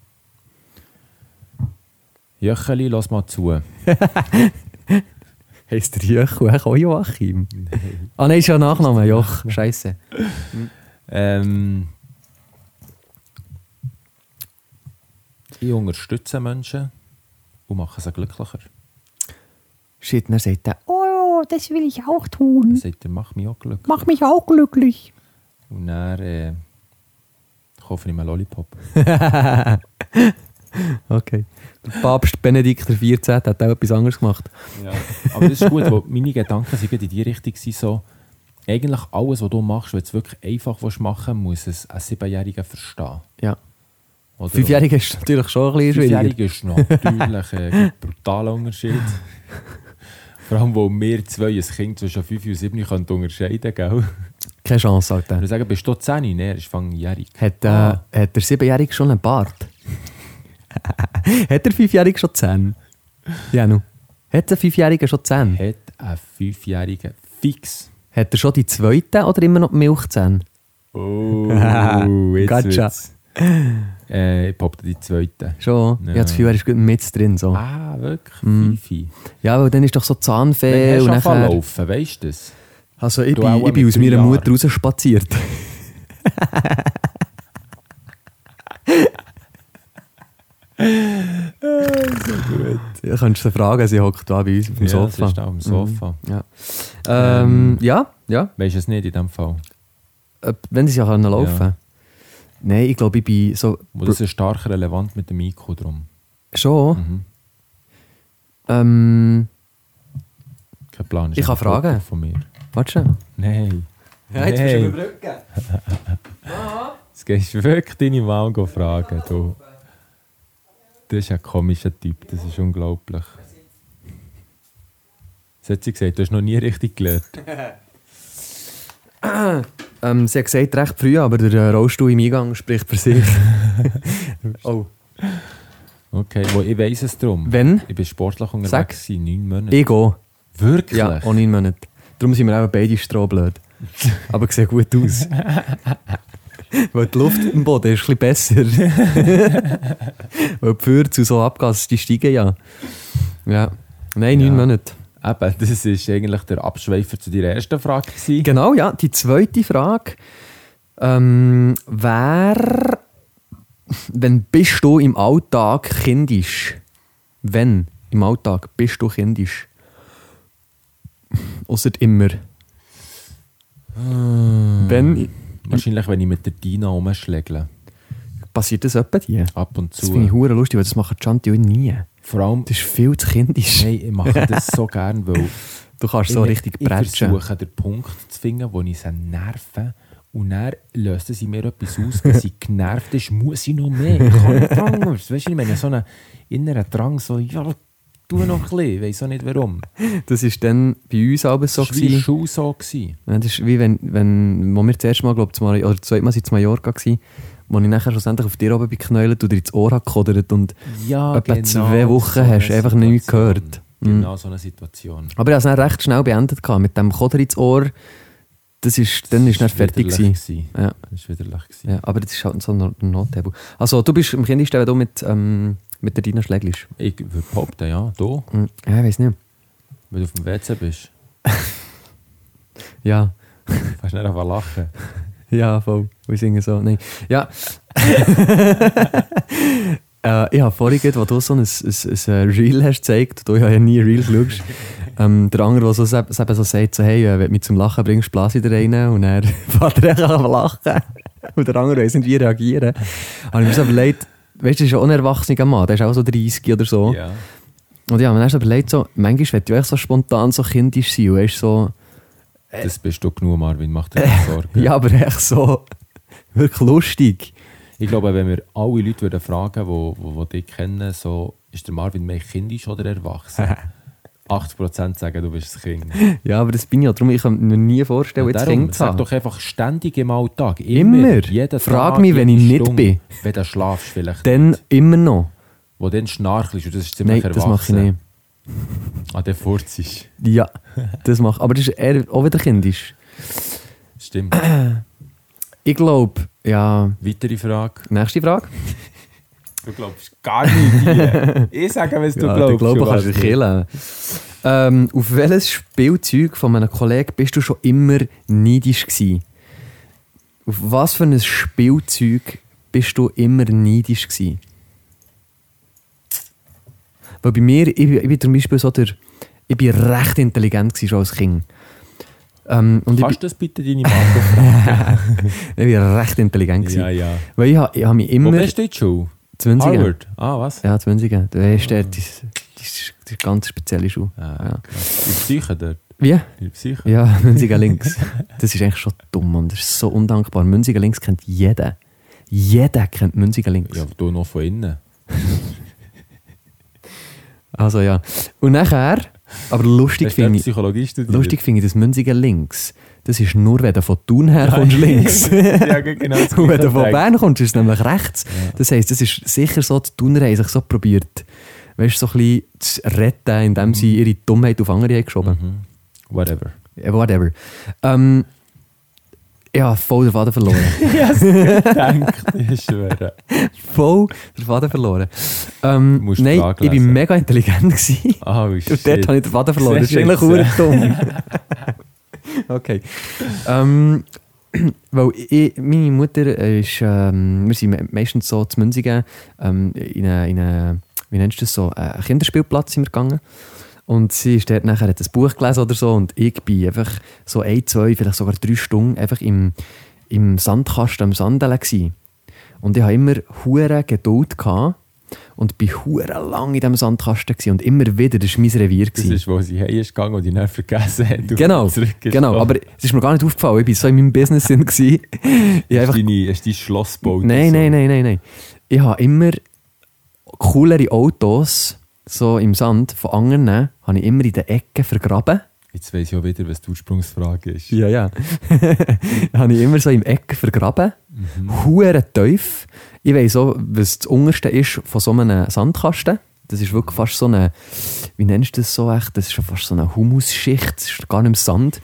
[SPEAKER 3] Jöcheli, lass mal zu.
[SPEAKER 2] Heißt der Joachim auch Joachim? Ah nein, ist ja Nachname, Joch. Scheiße.
[SPEAKER 3] Ähm, ich unterstütze Menschen und mache sie glücklicher.
[SPEAKER 2] Dann sagt er,
[SPEAKER 4] Oh, das will ich auch tun.
[SPEAKER 3] Dann sagt er, mach mich auch glücklich.
[SPEAKER 4] Mach mich auch glücklich.
[SPEAKER 3] Und dann äh, kaufe ich mir Lollipop.
[SPEAKER 2] okay. Der Papst Benedikt XIV hat auch etwas anderes gemacht.
[SPEAKER 3] Ja. Aber das ist gut, weil meine Gedanken sind in die Richtung so, eigentlich alles, was du machst, wenn du es wirklich einfach willst machen muss es ein Siebenjähriger verstehen.
[SPEAKER 2] Ja.
[SPEAKER 3] Oder
[SPEAKER 2] Fünfjährige ist natürlich schon ein bisschen schwieriger.
[SPEAKER 3] Fünfjährige ist natürlich ein brutaler Unterschied. Vor allem, wo wir zwei ein Kind zwischen 5 und 7 können unterscheiden können.
[SPEAKER 2] Keine Chance, halt.
[SPEAKER 3] Ich würde sagen, bist du 10? Nein, er ist fangjährig.
[SPEAKER 2] Hat, äh,
[SPEAKER 3] Ah.
[SPEAKER 2] hat der Siebenjährige schon einen Bart? hat der Fünfjährige schon Zähne? Ja, nu. Hat der Fünfjährige schon Zähne?
[SPEAKER 3] Hat ein Fünfjähriger fix.
[SPEAKER 2] Hat er schon die zweite oder immer noch die Milchzähne?
[SPEAKER 3] Oh,
[SPEAKER 2] Gotcha.
[SPEAKER 3] wird's. Äh, ich poppte die zweite.
[SPEAKER 2] Schon?
[SPEAKER 3] Ja.
[SPEAKER 2] Ja. das Gefühl, er ist gut mit drin. So.
[SPEAKER 3] Ah, wirklich?
[SPEAKER 2] Mhm.
[SPEAKER 3] Fifi.
[SPEAKER 2] Ja, weil dann ist doch so Zahnfee
[SPEAKER 3] Wenn
[SPEAKER 2] und
[SPEAKER 3] er schon
[SPEAKER 2] nachher...
[SPEAKER 3] laufen, weißt du das?
[SPEAKER 2] Also ich bin, ich bin aus meiner
[SPEAKER 3] drei
[SPEAKER 2] Mutter rausspaziert. Ja, kannst du sie fragen, sie hockt da bei uns auf dem
[SPEAKER 3] Ja,
[SPEAKER 2] Sofa.
[SPEAKER 3] sie ist da am Sofa.
[SPEAKER 2] Ja. Ähm, ja, ja.
[SPEAKER 3] Weißt du es nicht in dem Fall?
[SPEAKER 2] Äh, Wenn sie ja können laufen
[SPEAKER 3] Ja.
[SPEAKER 2] Nein, ich glaube, ich bin so...
[SPEAKER 3] Wo das ist stark relevant mit dem Mikro drum.
[SPEAKER 2] Schon.
[SPEAKER 3] Mhm.
[SPEAKER 2] Ähm,
[SPEAKER 3] Kein Plan. ist
[SPEAKER 2] Ich kann fragen.
[SPEAKER 3] Von mir.
[SPEAKER 2] Warte schon.
[SPEAKER 3] Nein.
[SPEAKER 2] Ja, jetzt bist du überbrücken.
[SPEAKER 3] Jetzt gehst du wirklich deine Mom fragen. Du. Das ist ein komischer Typ, das ist unglaublich. Das hat sie gesagt, du hast noch nie richtig gelernt.
[SPEAKER 2] Ähm, sie hat gesagt, recht früh, aber der äh, Rollstuhl im Eingang spricht für sich. oh.
[SPEAKER 3] Okay, wo ich weiss es drum.
[SPEAKER 2] Wenn?
[SPEAKER 3] Ich bin sportlich
[SPEAKER 2] Sag.
[SPEAKER 3] unterwegs, in neun Monaten.
[SPEAKER 2] Ich gehe.
[SPEAKER 3] Wirklich?
[SPEAKER 2] Ja, auch neun Monate. Darum sind wir auch beide strohblöd. Aber sieht gut aus. Weil die Luft im Boden ist ein bisschen besser. Weil die Feuer zu so Abgas, die steigen ja. Ja. Nein, neun
[SPEAKER 3] Ja.
[SPEAKER 2] Monate.
[SPEAKER 3] Eben, das ist eigentlich der Abschweifer zu deiner ersten Frage. Gewesen.
[SPEAKER 2] Genau, ja. Die zweite Frage ähm, wäre, wenn bist du im Alltag kindisch? Wenn im Alltag bist du kindisch? Ausser immer. Wenn
[SPEAKER 3] Wahrscheinlich, wenn ich mit der Dina rumschlägle.
[SPEAKER 2] passiert das etwa dir?
[SPEAKER 3] Ab und
[SPEAKER 2] Das
[SPEAKER 3] zu.
[SPEAKER 2] finde ich hure lustig, weil das machen Chanti auch nie.
[SPEAKER 3] Vor allem,
[SPEAKER 2] Das ist viel zu kindisch.
[SPEAKER 3] hey, ich mache das so gern, weil
[SPEAKER 2] Du kannst so
[SPEAKER 3] ich,
[SPEAKER 2] richtig
[SPEAKER 3] ich
[SPEAKER 2] prätschen.
[SPEAKER 3] versuche, den Punkt zu finden, wo ich sie nerve. Und dann löst sie mir etwas aus, wenn sie genervt ist, muss ich noch mehr. Ich kann nicht Drang. Weißt du, ich meine, so einen inneren Drang, so, ja, tu noch ein bisschen, weiß auch nicht warum.
[SPEAKER 2] Das war dann bei uns aber so.
[SPEAKER 3] das war wie
[SPEAKER 2] gewesen.
[SPEAKER 3] Schuh so. Gewesen.
[SPEAKER 2] Ja, das ist wie wenn, wenn wo wir das erste Mal, glaube ich, oder das zweite Mal sind in Mallorca gewesen, wo ich nachher schlussendlich auf dir oben bin geknäult und dir ins Ohr gekodert und
[SPEAKER 3] Ja,
[SPEAKER 2] Etwa
[SPEAKER 3] genau
[SPEAKER 2] zwei Wochen
[SPEAKER 3] eine
[SPEAKER 2] hast du einfach nichts gehört.
[SPEAKER 3] Genau so eine Situation.
[SPEAKER 2] aber ich habe es dann recht schnell beendet gehabt, mit dem Koder ins Ohr. Das ist, dann ist dann fertig gewesen. Ja,
[SPEAKER 3] Das war widerlich. gewesen.
[SPEAKER 2] ja, aber das ist halt so ein Nothebel. Also du bist im du mit, ähm, mit der Dina schlägelst.
[SPEAKER 3] Ich würde behaupten, ja, du,
[SPEAKER 2] Hm, Ja, ich weiß nicht.
[SPEAKER 3] wenn du auf dem WC bist,
[SPEAKER 2] Ja,
[SPEAKER 3] kannst nicht einfach lachen.
[SPEAKER 2] ja, voll. Wir singen so. Nein. Ja. äh, ich habe vorhin, gehört, wo du so ein, ein, ein Reel hast gezeigt, du ja nie Reel schaust, ähm, der andere, der so, eben so sagt, so, hey, äh, wenn du mich zum Lachen bringst, blase ich dir rein und er fährt er einfach lachen. Und der andere weiss nicht, wie reagieren. habe ich mir so überlegt, weißt du, das ist ein unerwachsener Mann, der ist auch so 30 oder so.
[SPEAKER 3] Ja.
[SPEAKER 2] Und ja, man hat überlegt, so, manchmal will ich echt so spontan so kindisch sein weißt, so,
[SPEAKER 3] Das bist du genug, Marvin, mach dir keine Sorgen.
[SPEAKER 2] ja, aber echt so, wirklich lustig.
[SPEAKER 3] Ich glaube, wenn wir alle Leute würden fragen, die, die, die dich kennen, so, ist der Marvin mehr kindisch oder erwachsen? 80% sagen, du bist ein Kind.
[SPEAKER 2] Ja, aber das bin ich ja. Darum, ich kann mir nie vorstellen, jetzt
[SPEAKER 3] Darum,
[SPEAKER 2] Kind zu
[SPEAKER 3] sag
[SPEAKER 2] haben.
[SPEAKER 3] doch einfach ständig im Alltag.
[SPEAKER 2] Immer.
[SPEAKER 3] Jeden
[SPEAKER 2] Frag
[SPEAKER 3] Tag,
[SPEAKER 2] mich, wenn ich nicht
[SPEAKER 3] Stunde.
[SPEAKER 2] bin.
[SPEAKER 3] Wenn du schlafst vielleicht.
[SPEAKER 2] Dann immer noch.
[SPEAKER 3] Wo dann schnarchelst und das ist
[SPEAKER 2] Nein,
[SPEAKER 3] ziemlich
[SPEAKER 2] das mache ich nicht.
[SPEAKER 3] Ah, der Furzig.
[SPEAKER 2] Ja, das mache Aber das ist eher auch wieder kindisch.
[SPEAKER 3] Stimmt.
[SPEAKER 2] Ich glaube, ja,
[SPEAKER 3] Weitere Frage.
[SPEAKER 2] nächste Frage.
[SPEAKER 3] Du glaubst gar nicht. ich sage, was du
[SPEAKER 2] ja,
[SPEAKER 3] glaubst.
[SPEAKER 2] Glauben
[SPEAKER 3] du
[SPEAKER 2] kannst du killen. Ähm, auf welches Spielzeug von einem Kollegen bist du schon immer neidisch gewesen? Auf was für ein Spielzeug bist du immer neidisch gewesen? Weil bei mir, ich, ich bin zum Beispiel so der, ich bin recht intelligent schon als Kind. Ähm, und
[SPEAKER 3] Kannst ich, das bitte deine Mutter fragen?
[SPEAKER 2] ich war recht intelligent.
[SPEAKER 3] Ja, ja.
[SPEAKER 2] Weil ich, ich habe mich immer...
[SPEAKER 3] Wo bist du jetzt schon?
[SPEAKER 2] 20er.
[SPEAKER 3] Harvard? Ah, was?
[SPEAKER 2] Ja, 20er. Da ist das, die, die, die ganz spezielle Schuhe.
[SPEAKER 3] Ah,
[SPEAKER 2] ja.
[SPEAKER 3] Die Psyche dort?
[SPEAKER 2] Wie?
[SPEAKER 3] Die Psyche?
[SPEAKER 2] Ja, Münziger links. das ist eigentlich schon dumm und das ist so undankbar. Münziger links kennt jeder. Jeder kennt Münziger links.
[SPEAKER 3] Ja, du noch von innen.
[SPEAKER 2] also ja. Und nachher, aber lustig finde ich... Lustig finde ich, dass Münziger links das ist nur, wenn du von Thun her kommst, links.
[SPEAKER 3] ja, genau.
[SPEAKER 2] Und wenn du von. Bern kommst, ist es nämlich rechts.
[SPEAKER 3] Ja.
[SPEAKER 2] Das heisst, das ist sicher so, die Thuner haben sich so probiert, weißt, so ein bisschen zu retten, indem sie ihre Dummheit auf andere haben geschoben
[SPEAKER 3] Mhm. Whatever.
[SPEAKER 2] Whatever. Ähm, ja, voll den Faden verloren.
[SPEAKER 3] Ja, gedacht, ich schwöre.
[SPEAKER 2] voll den Faden verloren. Ähm, nein, ich war mega intelligent. Gewesen.
[SPEAKER 3] Oh,
[SPEAKER 2] Und dort habe ich den Faden verloren. Das ist eigentlich dumm. okay. Ähm, weil ich, meine Mutter ist, ähm, wir sind me- meistens so zu Münzigen ähm, in eine, in eine, wie nennst du das so, einen Kinderspielplatz sind wir gegangen. Und sie ist dort nachher, hat ein Buch gelesen oder so und ich bin einfach so ein, zwei, vielleicht sogar drei Stunden einfach im, im Sandkasten, am Sandeln gsi. Und ich hatte immer hure Geduld gehabt und bin hure lang in diesem Sandkasten und immer wieder, das war mein Revier.
[SPEAKER 3] Das
[SPEAKER 2] gsi.
[SPEAKER 3] ist, wo sie heim ist gegangen und die nicht vergessen hat.
[SPEAKER 2] Genau, genau. Aber es ist mir gar nicht aufgefallen. Ich war so in meinem Business drin. gewesen. ich
[SPEAKER 3] Hast
[SPEAKER 2] einfach,
[SPEAKER 3] deine, hast dein Schloss gebaut?
[SPEAKER 2] nein,
[SPEAKER 3] so?
[SPEAKER 2] nein, nein, nein, nein. Ich habe immer coolere Autos so im Sand von anderen habe ich immer in den Ecken vergraben.
[SPEAKER 3] Jetzt weiss ich auch wieder, was die Ursprungsfrage ist.
[SPEAKER 2] Ja, ja. habe ich immer so im Ecken vergraben. Hure tief. Ich weiss auch, was das Unterste ist von so einem Sandkasten. Das ist wirklich fast so eine, wie nennst du das so echt? Das ist fast so eine Humusschicht. Das ist gar nicht mehr Sand.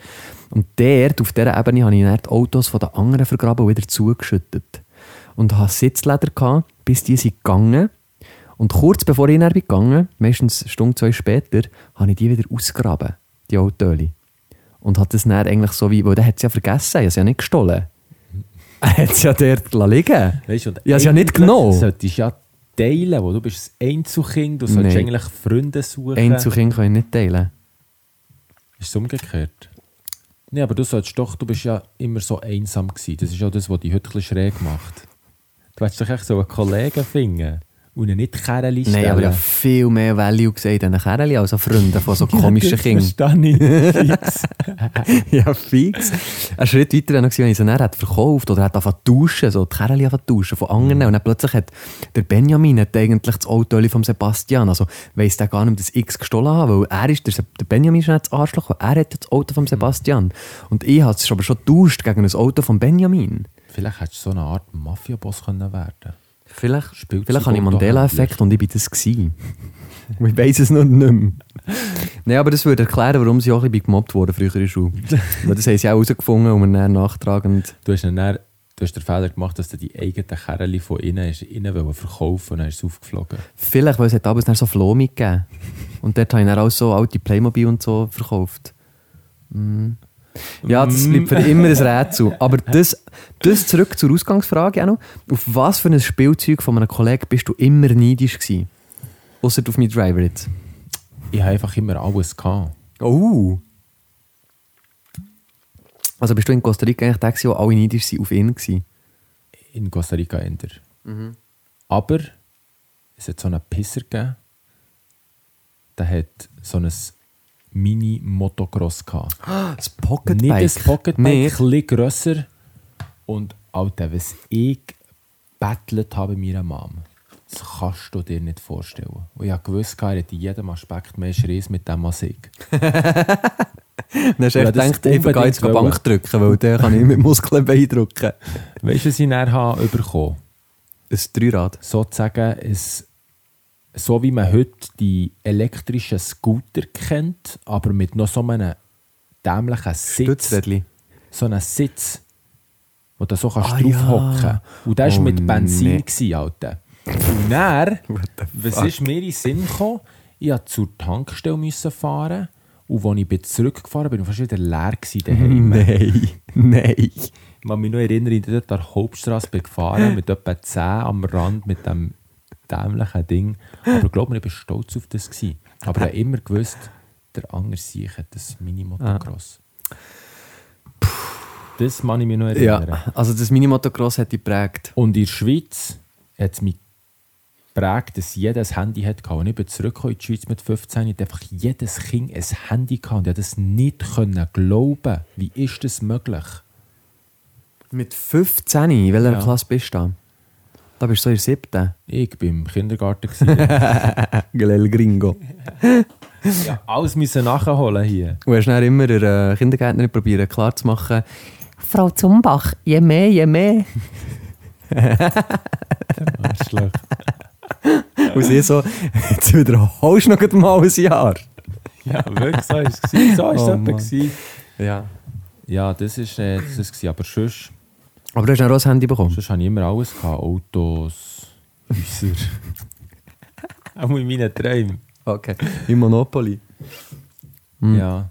[SPEAKER 2] Und dort, auf dieser Ebene, habe ich dann die Autos von den anderen vergraben und wieder zugeschüttet. Und hatte Sitzleder, gehabt, bis die sind gegangen. Und kurz bevor ich dann bin gegangen, meistens eine Stunde, zwei später, habe ich die wieder ausgegraben, die Autos. Und hat das dann eigentlich so wie, weil der hat es ja vergessen, er hat es ja nicht gestohlen. Er hat es ja dort liegen
[SPEAKER 3] Weißt du, und
[SPEAKER 2] Ja, ist ja nicht
[SPEAKER 3] eigentlich
[SPEAKER 2] genommen.
[SPEAKER 3] solltest du ja teilen, wo du bist ein Einzelkind, du solltest
[SPEAKER 2] Nein.
[SPEAKER 3] eigentlich Freunde suchen.
[SPEAKER 2] Einzelkind kann ich nicht teilen.
[SPEAKER 3] Ist es umgekehrt? Nein, aber du solltest doch, du bist ja immer so einsam gewesen. Das ist auch das, was dich heute ein bisschen schräg macht. Du hättest doch echt so einen Kollegen finden und nicht Kerli stellen.
[SPEAKER 2] Nein, aber ich habe viel mehr Value gesehen in Kerlen als an Freunden von so komischen Kindern.
[SPEAKER 3] Ich. Fix.
[SPEAKER 2] ja, fix. Ein Schritt weiter wäre noch wenn ich dann hätte verkauft oder hätte angefangen zu tauschen, so die angefangen zu tauschen von anderen. Und dann plötzlich hat der Benjamin hat eigentlich das Auto von Sebastian. Also weiss der gar nicht, dass ich es gestohlen habe, weil er ist, der, der Benjamin ist nicht das Arschloch, er hat das Auto von Sebastian. Und ich habe es aber schon getauscht gegen ein Auto von Benjamin.
[SPEAKER 3] Vielleicht hättest du so eine Art Mafia-Boss können werden
[SPEAKER 2] Vielleicht,
[SPEAKER 3] Spielzeug-
[SPEAKER 2] vielleicht habe ich Mandela-Effekt und ich bin das gewesen. ich weiss es noch nicht mehr. Nein, aber das würde erklären, warum sie auch ein bisschen gemobbt wurden früher in der Schule. Weil das haben sie auch herausgefunden und dann nachtragend...
[SPEAKER 3] Du hast, dann, du hast den Fehler gemacht, dass du die eigenen Kerli von innen, innen verkaufen und dann ist es aufgeflogen.
[SPEAKER 2] Vielleicht, weil es hat damals dann so Floh mitgegeben. Und dort habe ich dann auch so alte Playmobil und so verkauft. Mm. Ja, das bleibt für immer ein Rätsel. Aber das, das zurück zur Ausgangsfrage auch noch. Auf was für ein Spielzeug von einem Kollegen bist du immer neidisch gewesen? Außer auf meinen Driver jetzt.
[SPEAKER 3] Ich habe einfach immer alles gehabt.
[SPEAKER 2] Oh! Also bist du in Costa Rica eigentlich der, gewesen, wo alle neidisch waren auf ihn gewesen?
[SPEAKER 3] In Costa Rica änder.
[SPEAKER 2] Mhm.
[SPEAKER 3] Aber es hat so einen Pisser gegeben, der hat so ein Mini-Motocross gehabt.
[SPEAKER 2] Das Pocketbike?
[SPEAKER 3] Nicht ein Pocketbike,
[SPEAKER 2] Nee.
[SPEAKER 3] ein bisschen grösser. Und Alter, was ich gebettelt habe bei meiner Mom. Das kannst du dir nicht vorstellen. Und ich habe gewusst, er hat in jedem Aspekt mehr Schreis mit dem als ich.
[SPEAKER 2] Dann hast du
[SPEAKER 3] das
[SPEAKER 2] gedacht, ich gehe jetzt
[SPEAKER 3] unbedingt
[SPEAKER 2] Bank drücken, weil dann kann ich mit Muskeln beeindrucken.
[SPEAKER 3] Weißt du, was ich habe bekommen
[SPEAKER 2] Ein Dreirad.
[SPEAKER 3] Sozusagen, ein, so wie man heute die elektrischen Scooter kennt, aber mit noch so einem dämlichen Sitz. So einen Sitz, wo du so kannst
[SPEAKER 2] Ah,
[SPEAKER 3] draufhocken
[SPEAKER 2] ja.
[SPEAKER 3] Und der war
[SPEAKER 2] Oh,
[SPEAKER 3] mit Benzin,
[SPEAKER 2] nee.
[SPEAKER 3] gewesen, Alter. Und dann, was ist mir in den Sinn gekommen? Ich musste zur Tankstelle müssen fahren und als ich bin zurückgefahren bin, war fast wieder leer gewesen.
[SPEAKER 2] Nein, nein.
[SPEAKER 3] Ich kann mich noch erinnern, ich bin dort an der Hauptstraße gefahren, mit etwa 10 am Rand, mit dem dämlichen Ding. Aber ich glaube, ich war stolz auf das. Gewesen. Aber ich habe immer gewusst, der andere Sieg hat das Mini-Motocross. Das kann ich mich noch erinnern.
[SPEAKER 2] Ja, also das Minimotocross hat dich geprägt.
[SPEAKER 3] Und in der Schweiz hat es mich geprägt, dass jeder ein Handy hatte. Und ich bin zurückgekommen in die Schweiz mit 15 und einfach jedes Kind ein Handy hatte. Und ich konnte das nicht können glauben. Wie ist das möglich?
[SPEAKER 2] Mit 15, in welcher
[SPEAKER 3] Ja.
[SPEAKER 2] Klasse bist du da? Da bist du so in der siebten.
[SPEAKER 3] Ich war im Kindergarten.
[SPEAKER 2] Gelel Gringo.
[SPEAKER 3] ja, alles müssen nachholen hier.
[SPEAKER 2] Und hast dann immer der äh, Kindergärtnerin probieren klarzumachen,
[SPEAKER 4] Frau Zumbach, je mehr, je mehr.
[SPEAKER 3] Arschloch.
[SPEAKER 2] und sie so, jetzt wiederholst du noch mal ein Jahr.
[SPEAKER 3] ja, wirklich, so war es. So war es
[SPEAKER 2] Oh. Ja.
[SPEAKER 3] Ja, das ist äh, das ist gewesen. Aber sonst,
[SPEAKER 2] Aber du hast dann auch ein Handy bekommen.
[SPEAKER 3] sonst hatte ich immer alles. Gehabt. Autos, Häuser. Auch in meinen Träumen.
[SPEAKER 2] Okay. Im Monopoly.
[SPEAKER 3] Ja.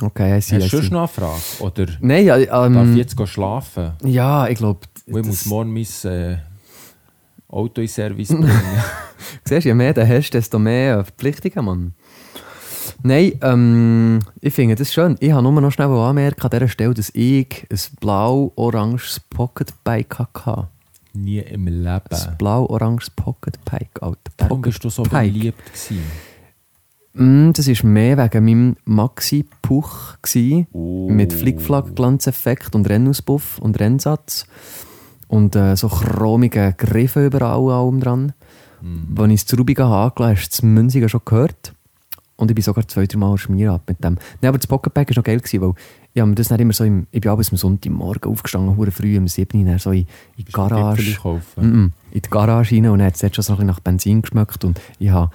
[SPEAKER 2] Okay, I see,
[SPEAKER 3] Hast du
[SPEAKER 2] see.
[SPEAKER 3] noch eine Frage? Oder
[SPEAKER 2] Nein, ja,
[SPEAKER 3] darf ich
[SPEAKER 2] ähm,
[SPEAKER 3] jetzt schlafen?
[SPEAKER 2] ja, ich glaube...
[SPEAKER 3] Ich muss morgen mein äh, Auto in Service bringen.
[SPEAKER 2] Siehst du, je mehr du hast, desto mehr Verpflichtungen, Mann. Nein, ähm, ich finde das schön. Ich habe nur noch schnell anmerken an dieser Stelle, dass ich ein blau-oranges Pocketbike hatte.
[SPEAKER 3] Nie im Leben.
[SPEAKER 2] Ein blau-oranges Pocketbike, Alter.
[SPEAKER 3] Warum bist du so beliebt gewesen?
[SPEAKER 2] Mm, das war mehr wegen meinem Maxi-Puch.
[SPEAKER 3] Oh.
[SPEAKER 2] Mit Flickflack-Glanzeffekt und Rennauspuff und Rennsatz. Und äh, so chromigen Griffen überall allem dran. Als ich es zu Rubigen habe hast du das Münzigen schon gehört. Und ich bin sogar zwei, drei Mal schmier ab mit dem. Nein, aber das Pocketbag war noch geil, gewesen, weil ich habe das nicht immer so im, ich bin abends am Sonntagmorgen aufgestanden, hure früh um 7 Uhr, so in, in die Garage.
[SPEAKER 3] kaufen?
[SPEAKER 2] Mm -mm, in die Garage rein und dann hat es schon so ein bisschen nach Benzin geschmeckt und ich habe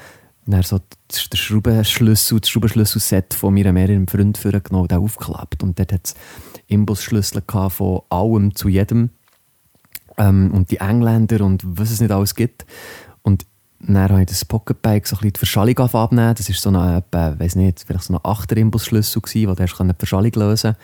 [SPEAKER 2] dann so den Schraubenschlüssel, das Schraubenschlüssel-Set von meinem mehreren Freund vorgenommen und aufgeklappt und dort hat es Imbusschlüssel von allem zu jedem ähm, und die Engländer und was es nicht alles gibt und dann habe ich das Pocketbike so ein bisschen die Verschallung abnehmen. Das war so ein, etwa, weiss nicht, vielleicht so ein 8er Imbusschlüssel, gewesen, wo du die Verschallung lösen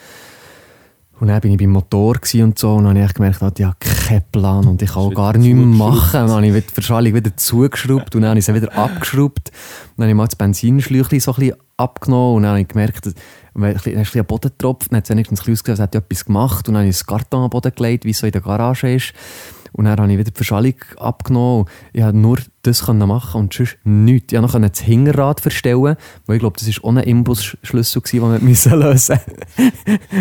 [SPEAKER 2] Und dann bin ich beim Motor und so und dann habe ich gemerkt, ah, ich habe keinen Plan und ich kann auch gar nichts mehr machen. Dann habe ich die Verschallung wieder zugeschraubt und dann habe ich sie wieder abgeschraubt. Dann habe ich mal das Benzinschläuchchen so ein bisschen abgenommen und dann habe ich gemerkt, dass, ein bisschen am Boden getropft, dann hat es wenigstens ein bisschen ausgesehen, als hätte ich etwas gemacht und dann habe ich das Karton am Boden gelegt, wie es so in der Garage ist. Und dann habe ich wieder die Verschallung abgenommen. Ich konnte nur das machen und sonst nichts. Ich konnte noch das Hinterrad verstellen, weil ich glaube, das war ohne Imbusschlüssel, den wir lösen mussten.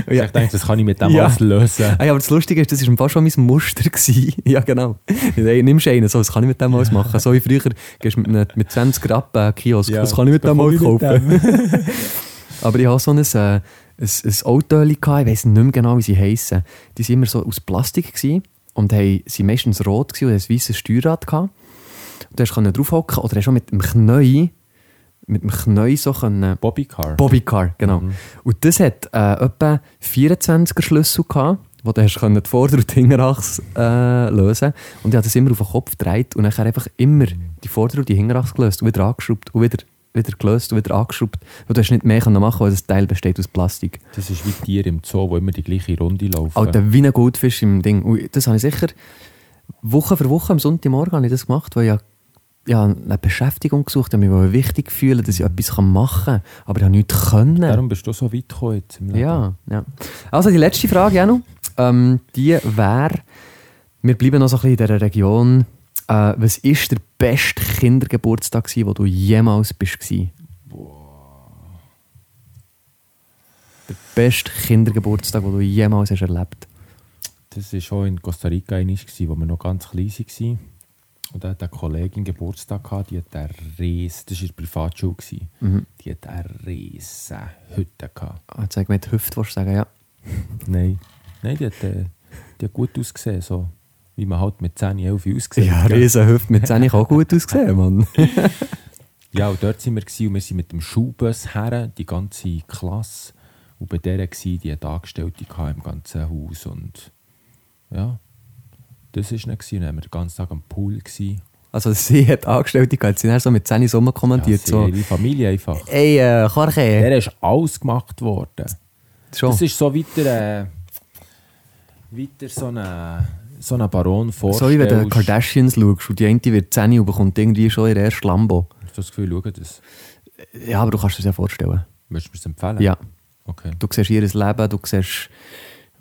[SPEAKER 3] Ich dachte, das kann ich mit dem
[SPEAKER 2] Ja.
[SPEAKER 3] alles lösen.
[SPEAKER 2] Ja, aber das Lustige ist, das war Fall schon mein Muster. Gewesen. ja, genau. Hey, nimmst du einen, so, was kann ich mit dem alles machen? So wie früher, gehst du mit, einem- mit 20 Rappen an den Kiosk,
[SPEAKER 3] Ja,
[SPEAKER 2] was kann ich mit dem alles kaufen? aber ich hatte so ein, äh, ein, ein Auto, ich weiß nicht mehr genau, wie sie heissen. Die waren immer so aus Plastik gewesen und haben, sind meistens rot gewesen und hatten ein weißes Steuerrad. Gehabt. Und du konntest draufhocken oder hast auch mit dem Knäu, mit dem Knäu so können
[SPEAKER 3] Bobbycar.
[SPEAKER 2] Bobbycar, genau. Und das hat äh, etwa 24er Schlüssel gehabt, wo du hast können die Vorder- und die Hinterachse äh, lösen Und ich habe das immer auf den Kopf gedreht und dann einfach immer die Vorder- und die Hinterachse gelöst und wieder angeschraubt und wieder, wieder gelöst und wieder angeschraubt. Du hast nicht mehr können machen weil das Teil besteht aus Plastik.
[SPEAKER 3] Das ist wie Tiere im Zoo, die immer die gleiche Runde laufen.
[SPEAKER 2] Alter, wie ein Goldfisch im Ding. Und das habe ich sicher Woche für Woche am Sonntagmorgen habe ich das gemacht, weil ich ja- ich eine Beschäftigung gesucht habe, mich wichtig fühlen, dass ich etwas machen kann. Aber ich habe nichts können.
[SPEAKER 3] Darum bist du so weit gekommen jetzt im Leben.
[SPEAKER 2] Ja, ja. Also die letzte Frage noch. Ähm, die wäre, wir bleiben noch so ein bisschen in dieser Region. Äh, was war der beste Kindergeburtstag, wo du jemals bist? gewesen? Der beste Kindergeburtstag, den du jemals hast erlebt
[SPEAKER 3] Das war schon in Costa Rica, wo wir noch ganz klein waren. Und da hat eine Kollegin Geburtstag gehabt, die hat eine riesen, das war Privatschule.
[SPEAKER 2] Mhm.
[SPEAKER 3] die hat eine riesen Hütte gehabt.
[SPEAKER 2] Ah, Jetzt sag mit Hüfte, willst du sagen, ja.
[SPEAKER 3] Nein, nein die, hat, äh, die hat gut ausgesehen, so wie man halt mit 10, 11 aussieht.
[SPEAKER 2] Ja,
[SPEAKER 3] gell?
[SPEAKER 2] riesen Hüfte mit 10 kann auch gut aussehen, Mann.
[SPEAKER 3] Ja, und dort waren wir gewesen, und wir sind mit dem Schulbus her, die ganze Klasse. Und bei der war die Angestellte im ganzen Haus. Und ja, das war dann. gewesen. Dann waren wir den ganzen Tag am Pool. Gewesen.
[SPEAKER 2] Also sie hat Angestellte gehabt, sie hat so mit 10 Sommer
[SPEAKER 3] Ja,
[SPEAKER 2] kommentiert, so
[SPEAKER 3] ihre Familie einfach.
[SPEAKER 2] «Ey, äh, Karche!»
[SPEAKER 3] Der ist alles gemacht worden.
[SPEAKER 2] Schon.
[SPEAKER 3] Das ist so weiter, äh, weiter so ein so eine Baron
[SPEAKER 2] So wie
[SPEAKER 3] vorstellst.
[SPEAKER 2] wenn du Kardashians schaust und die eine wird 10 und bekommt irgendwie schon ihr erstes Lambo.
[SPEAKER 3] Hast du das Gefühl, schau das?
[SPEAKER 2] Ja, aber du kannst dir das ja vorstellen.
[SPEAKER 3] Würdest du mir das empfehlen?
[SPEAKER 2] Ja,
[SPEAKER 3] Okay.
[SPEAKER 2] du siehst ihr Leben, du siehst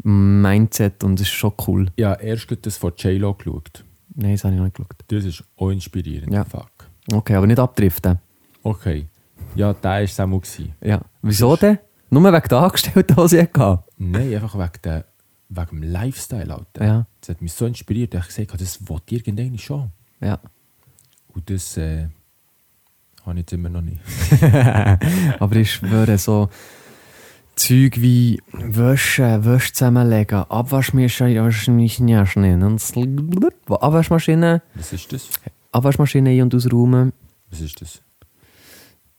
[SPEAKER 2] Mindset und es ist schon cool.
[SPEAKER 3] Ja, erst das von J-Lo geschaut.
[SPEAKER 2] Nein, das habe ich noch nicht geschaut.
[SPEAKER 3] Das ist auch inspirierend.
[SPEAKER 2] Ja.
[SPEAKER 3] Fuck.
[SPEAKER 2] Okay, aber nicht abdriften.
[SPEAKER 3] Okay. Ja, der war es auch mal.
[SPEAKER 2] Ja. Wieso denn? Nur wegen der Angestellten, die sie hatte.
[SPEAKER 3] Nein, einfach wegen, der, wegen dem Lifestyle, Alter.
[SPEAKER 2] Ja.
[SPEAKER 3] Das hat mich so inspiriert, dass ich gesagt habe, das wollte irgendeiner schon.
[SPEAKER 2] Ja.
[SPEAKER 3] Und das äh, habe ich jetzt immer noch nicht.
[SPEAKER 2] Aber ich schwöre, so Zeug wie Wäsche, Wäsche zusammenlegen, Abwaschmaschine, Abwaschmaschine, Abwaschmaschine,
[SPEAKER 3] Was ist das?
[SPEAKER 2] Abwaschmaschine ein- und ausräumen.
[SPEAKER 3] Was ist das?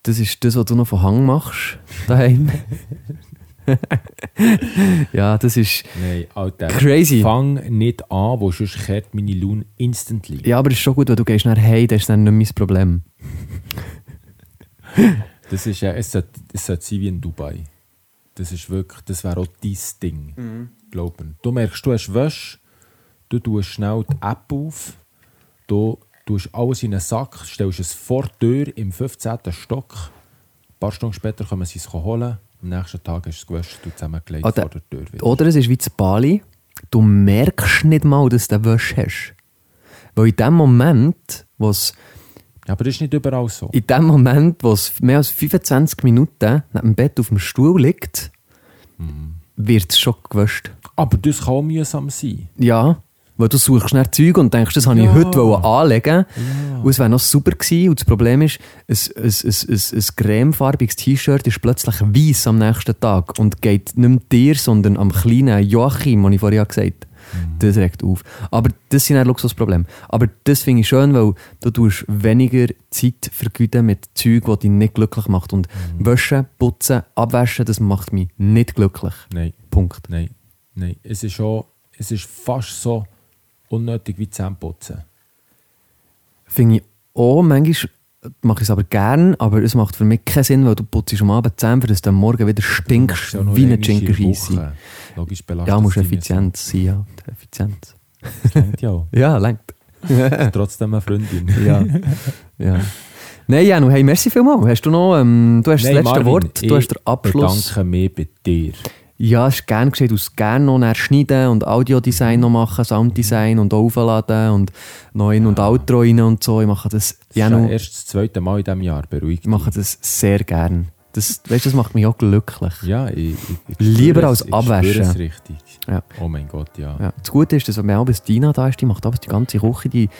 [SPEAKER 2] Das ist das, was du noch von Hang machst, daheim. ja, das ist
[SPEAKER 3] Nein, Alter.
[SPEAKER 2] crazy.
[SPEAKER 3] Fang nicht an, wo sonst kehrt meine Laune instantly.
[SPEAKER 2] Ja, aber es ist schon gut, wenn du gehst nach hey, das ist dann nicht mein Problem.
[SPEAKER 3] Das ist ja, es sollte, es sollte sein wie in Dubai. Das ist wirklich, das wäre auch dein Ding.
[SPEAKER 2] Mhm.
[SPEAKER 3] Glaub mir. Du merkst, du hast Wäsche, du tust schnell die App auf, du tust alles in einen Sack, stellst es vor die Tür im 15. Stock. Ein paar Stunden später können sie es holen. Am nächsten Tag hast du es gewäscht und zusammengelegt
[SPEAKER 2] Oder-
[SPEAKER 3] vor der Tür. Wieder.
[SPEAKER 2] Oder es ist wie zu Bali, du merkst nicht mal, dass du Wäsche hast. Weil in dem Moment, wo es
[SPEAKER 3] Ja, aber das ist nicht überall so.
[SPEAKER 2] in dem Moment, wo es mehr als 25 Minuten neben dem Bett auf dem Stuhl liegt, wird es schon gewäscht.
[SPEAKER 3] Aber das kann auch mühsam sein.
[SPEAKER 2] Ja, weil du suchst nach Zeug und denkst, das habe ich
[SPEAKER 3] Ja.
[SPEAKER 2] heute wollen anlegen und es wäre noch super gewesen. Und das Problem ist, ein, ein, ein, ein, cremefarbiges T-Shirt ist plötzlich weiß am nächsten Tag und geht nicht mehr dir, sondern am kleinen Joachim, den ich vorher gesagt habe. Das regt auf. Aber das sind ein Luxusprobleme. Aber das finde ich schön, weil du tust weniger Zeit vergeuden mit Zeug, das dich nicht glücklich macht. Und Wäschen, Putzen, Abwaschen, das macht mich nicht glücklich.
[SPEAKER 3] Nein,
[SPEAKER 2] Punkt.
[SPEAKER 3] nein, nein. Es ist, schon, es ist fast so unnötig wie Zähneputzen.
[SPEAKER 2] Finde ich auch, manchmal mache ich es aber gern, aber es macht für mich keinen Sinn, weil du putzt am Abend Zähne, für dass du am Morgen wieder stinkst
[SPEAKER 3] Ja,
[SPEAKER 2] wie eine.
[SPEAKER 3] Woche. Logisch belastet
[SPEAKER 2] Ja, musst effizient sein, ja.
[SPEAKER 3] Das reicht ja auch.
[SPEAKER 2] Ja, lenkt.
[SPEAKER 3] Trotzdem eine Freundin.
[SPEAKER 2] Ja. ja. Nein, Janu, hey, merci vielmals. Hast du noch, ähm, du hast
[SPEAKER 3] Nein,
[SPEAKER 2] das letzte
[SPEAKER 3] Marvin,
[SPEAKER 2] Wort, du hast den Abschluss.
[SPEAKER 3] bedanke mich bei dir.
[SPEAKER 2] Ja, es ist gerne geschehen, du hast gerne noch schneiden und Audiodesign noch machen, Sounddesign und aufladen und noch in- und Outro rein und so. Ich mache das,
[SPEAKER 3] Das ja erst das zweite Mal in diesem Jahr. Beruhigt
[SPEAKER 2] ich mache das sehr gern. Das, weißt, das macht mich auch glücklich.
[SPEAKER 3] Ja, ich, ich, ich
[SPEAKER 2] Lieber als
[SPEAKER 3] es, ich
[SPEAKER 2] abwaschen.
[SPEAKER 3] es richtig.
[SPEAKER 2] Ja.
[SPEAKER 3] Oh mein Gott, ja.
[SPEAKER 2] Ja. Das Gute ist, dass wenn abends Dina da ist, die macht abends die ganze Küche, die,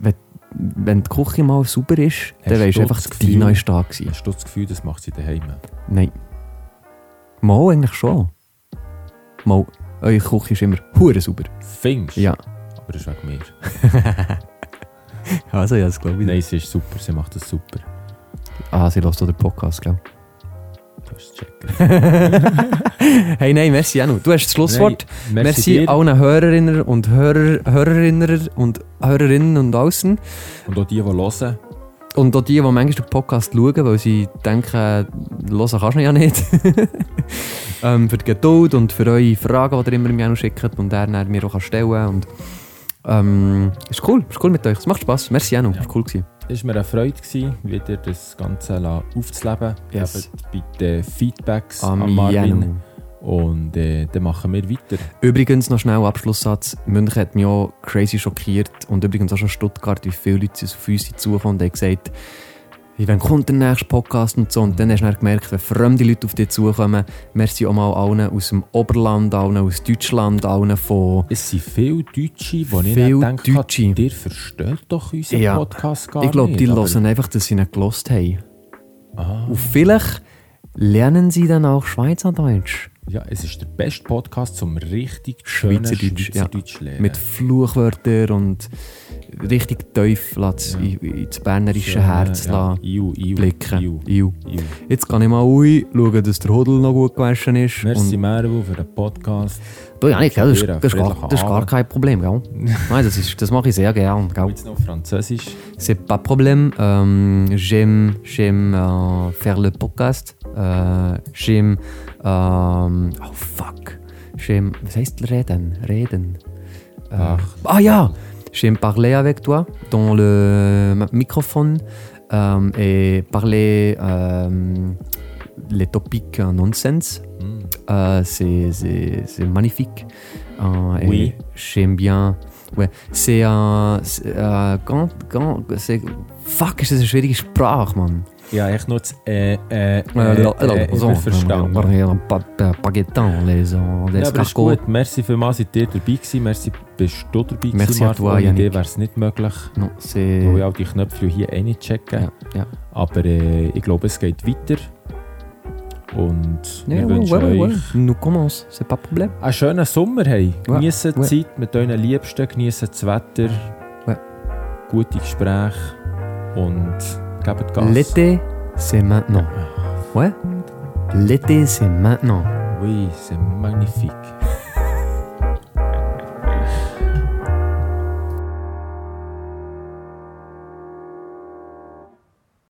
[SPEAKER 2] wenn, wenn die Küche mal sauber ist, dann
[SPEAKER 3] Hast
[SPEAKER 2] weisst
[SPEAKER 3] du
[SPEAKER 2] du einfach, Dina ist da gewesen.
[SPEAKER 3] Hast du das Gefühl, das macht sie daheim?
[SPEAKER 2] Nein. Mal eigentlich schon. Mal, eure Küche ist immer hure sauber.
[SPEAKER 3] Findest
[SPEAKER 2] Ja.
[SPEAKER 3] Aber das ist wegen mir.
[SPEAKER 2] Also ja, das glaube ich
[SPEAKER 3] Nein, sie ist super. Sie macht das super.
[SPEAKER 2] Ah, sie lässt auch den Podcast, glaube
[SPEAKER 3] Du hast es checken.
[SPEAKER 2] Hey, nein, merci Janu. Du hast das Schlusswort.
[SPEAKER 3] Nein,
[SPEAKER 2] merci
[SPEAKER 3] dir.
[SPEAKER 2] allen Hörerinnen und Hörer, Hörerinnen und Hörerinnen und außen.
[SPEAKER 3] Und auch die, die hören.
[SPEAKER 2] Und auch die, die manchmal den Podcast schauen, weil sie denken, hören kannst du ja nicht. ähm, für die Geduld und für eure Fragen, die ihr immer mir schickt und er dann mir auch stellen kann. Und, ähm, ist cool, ist cool mit euch. Es macht Spass. Merci Janu,
[SPEAKER 3] Ja.
[SPEAKER 2] ist cool gewesen.
[SPEAKER 3] Es war mir eine Freude, gewesen, wieder das Ganze aufzuleben.
[SPEAKER 2] Yes.
[SPEAKER 3] Gebt bitte Feedbacks
[SPEAKER 2] Am
[SPEAKER 3] an Marvin.
[SPEAKER 2] Janu.
[SPEAKER 3] Und äh, dann machen wir weiter.
[SPEAKER 2] Übrigens noch schnell Abschlusssatz. München hat mich auch crazy schockiert und übrigens auch schon Stuttgart, wie viele Leute auf uns zukommen und haben gesagt, wann kommt der nächste Podcast und so. Und dann hast du dann gemerkt, wenn fremde Leute auf dich zukommen, merci auch mal allen aus dem Oberland, allen aus Deutschland, allen von...
[SPEAKER 3] Es sind viele Deutsche, die ich nicht denke,
[SPEAKER 2] Deutsche.
[SPEAKER 3] ihr versteht doch unseren
[SPEAKER 2] Ja,
[SPEAKER 3] Podcast gar
[SPEAKER 2] ich glaube,
[SPEAKER 3] nicht.
[SPEAKER 2] die hören einfach, dass sie ihn gelost haben.
[SPEAKER 3] Ah,
[SPEAKER 2] Und vielleicht lernen sie dann auch Schweizerdeutsch.
[SPEAKER 3] Ja, es ist der beste Podcast zum richtig schönen
[SPEAKER 2] Schweizerdeutsch, ja.
[SPEAKER 3] Schweizerdeutsch lernen.
[SPEAKER 2] Mit Fluchwörtern und richtig tief in, ins bernerische Herz
[SPEAKER 3] ja. Iu, Iu,
[SPEAKER 2] blicken.
[SPEAKER 3] Iu,
[SPEAKER 2] Iu.
[SPEAKER 3] Iu.
[SPEAKER 2] Jetzt kann ich mal ui, schauen, dass der Hodel noch gut gewaschen ist.
[SPEAKER 3] Merci Mervo für den Podcast.
[SPEAKER 2] du, ja, nicht, das, das, ist gar, das ist gar kein Problem. Gell? Nein, das, ist, das mache ich sehr gern. Gell?
[SPEAKER 3] Jetzt noch Französisch.
[SPEAKER 2] C'est pas problème. Euh, j'aime j'aime euh, faire le podcast. Euh, j'aime. Euh, oh fuck. J'aime. Was heißt reden? Reden? Äh, ah ja! J'aime parler avec toi? Dans le microphone? Euh, et parler euh, les topics nonsense? Euh, c'est- c'est magnifique. Et
[SPEAKER 3] Oui.
[SPEAKER 2] J'aime bien. Ouais, c'est un. Euh, quand, quand. Fuck, ist das eine schwierige Sprache, Mann.
[SPEAKER 3] Ja, echt nur das äh, äh, äh,
[SPEAKER 2] Euh,
[SPEAKER 3] äh, immer verstanden.
[SPEAKER 2] Baguettant, les, les
[SPEAKER 3] Ja, aber ist gut. Merci vielmals, seid ihr dabei gewesen. Merci, bist du dabei gewesen,
[SPEAKER 2] Merci
[SPEAKER 3] Marc. Ohne dir wäre es nicht möglich.
[SPEAKER 2] C'est.
[SPEAKER 3] Weil ich auch die Knöpfe hier eh nicht checken.
[SPEAKER 2] Ja, ja.
[SPEAKER 3] Aber äh, ich glaube, es geht weiter. Und wir
[SPEAKER 2] Ja,
[SPEAKER 3] wünschen
[SPEAKER 2] ouais,
[SPEAKER 3] euch.
[SPEAKER 2] Nous commence, c'est pas problème.
[SPEAKER 3] einen schönen Sommer. Hey.
[SPEAKER 2] Ja,
[SPEAKER 3] Geniessen die. Zeit mit euren Liebsten, geniessen das Wetter, gute Gespräche und.
[SPEAKER 2] L'été, c'est maintenant. Ouais? L'été, c'est maintenant.
[SPEAKER 3] Oui, c'est magnifique.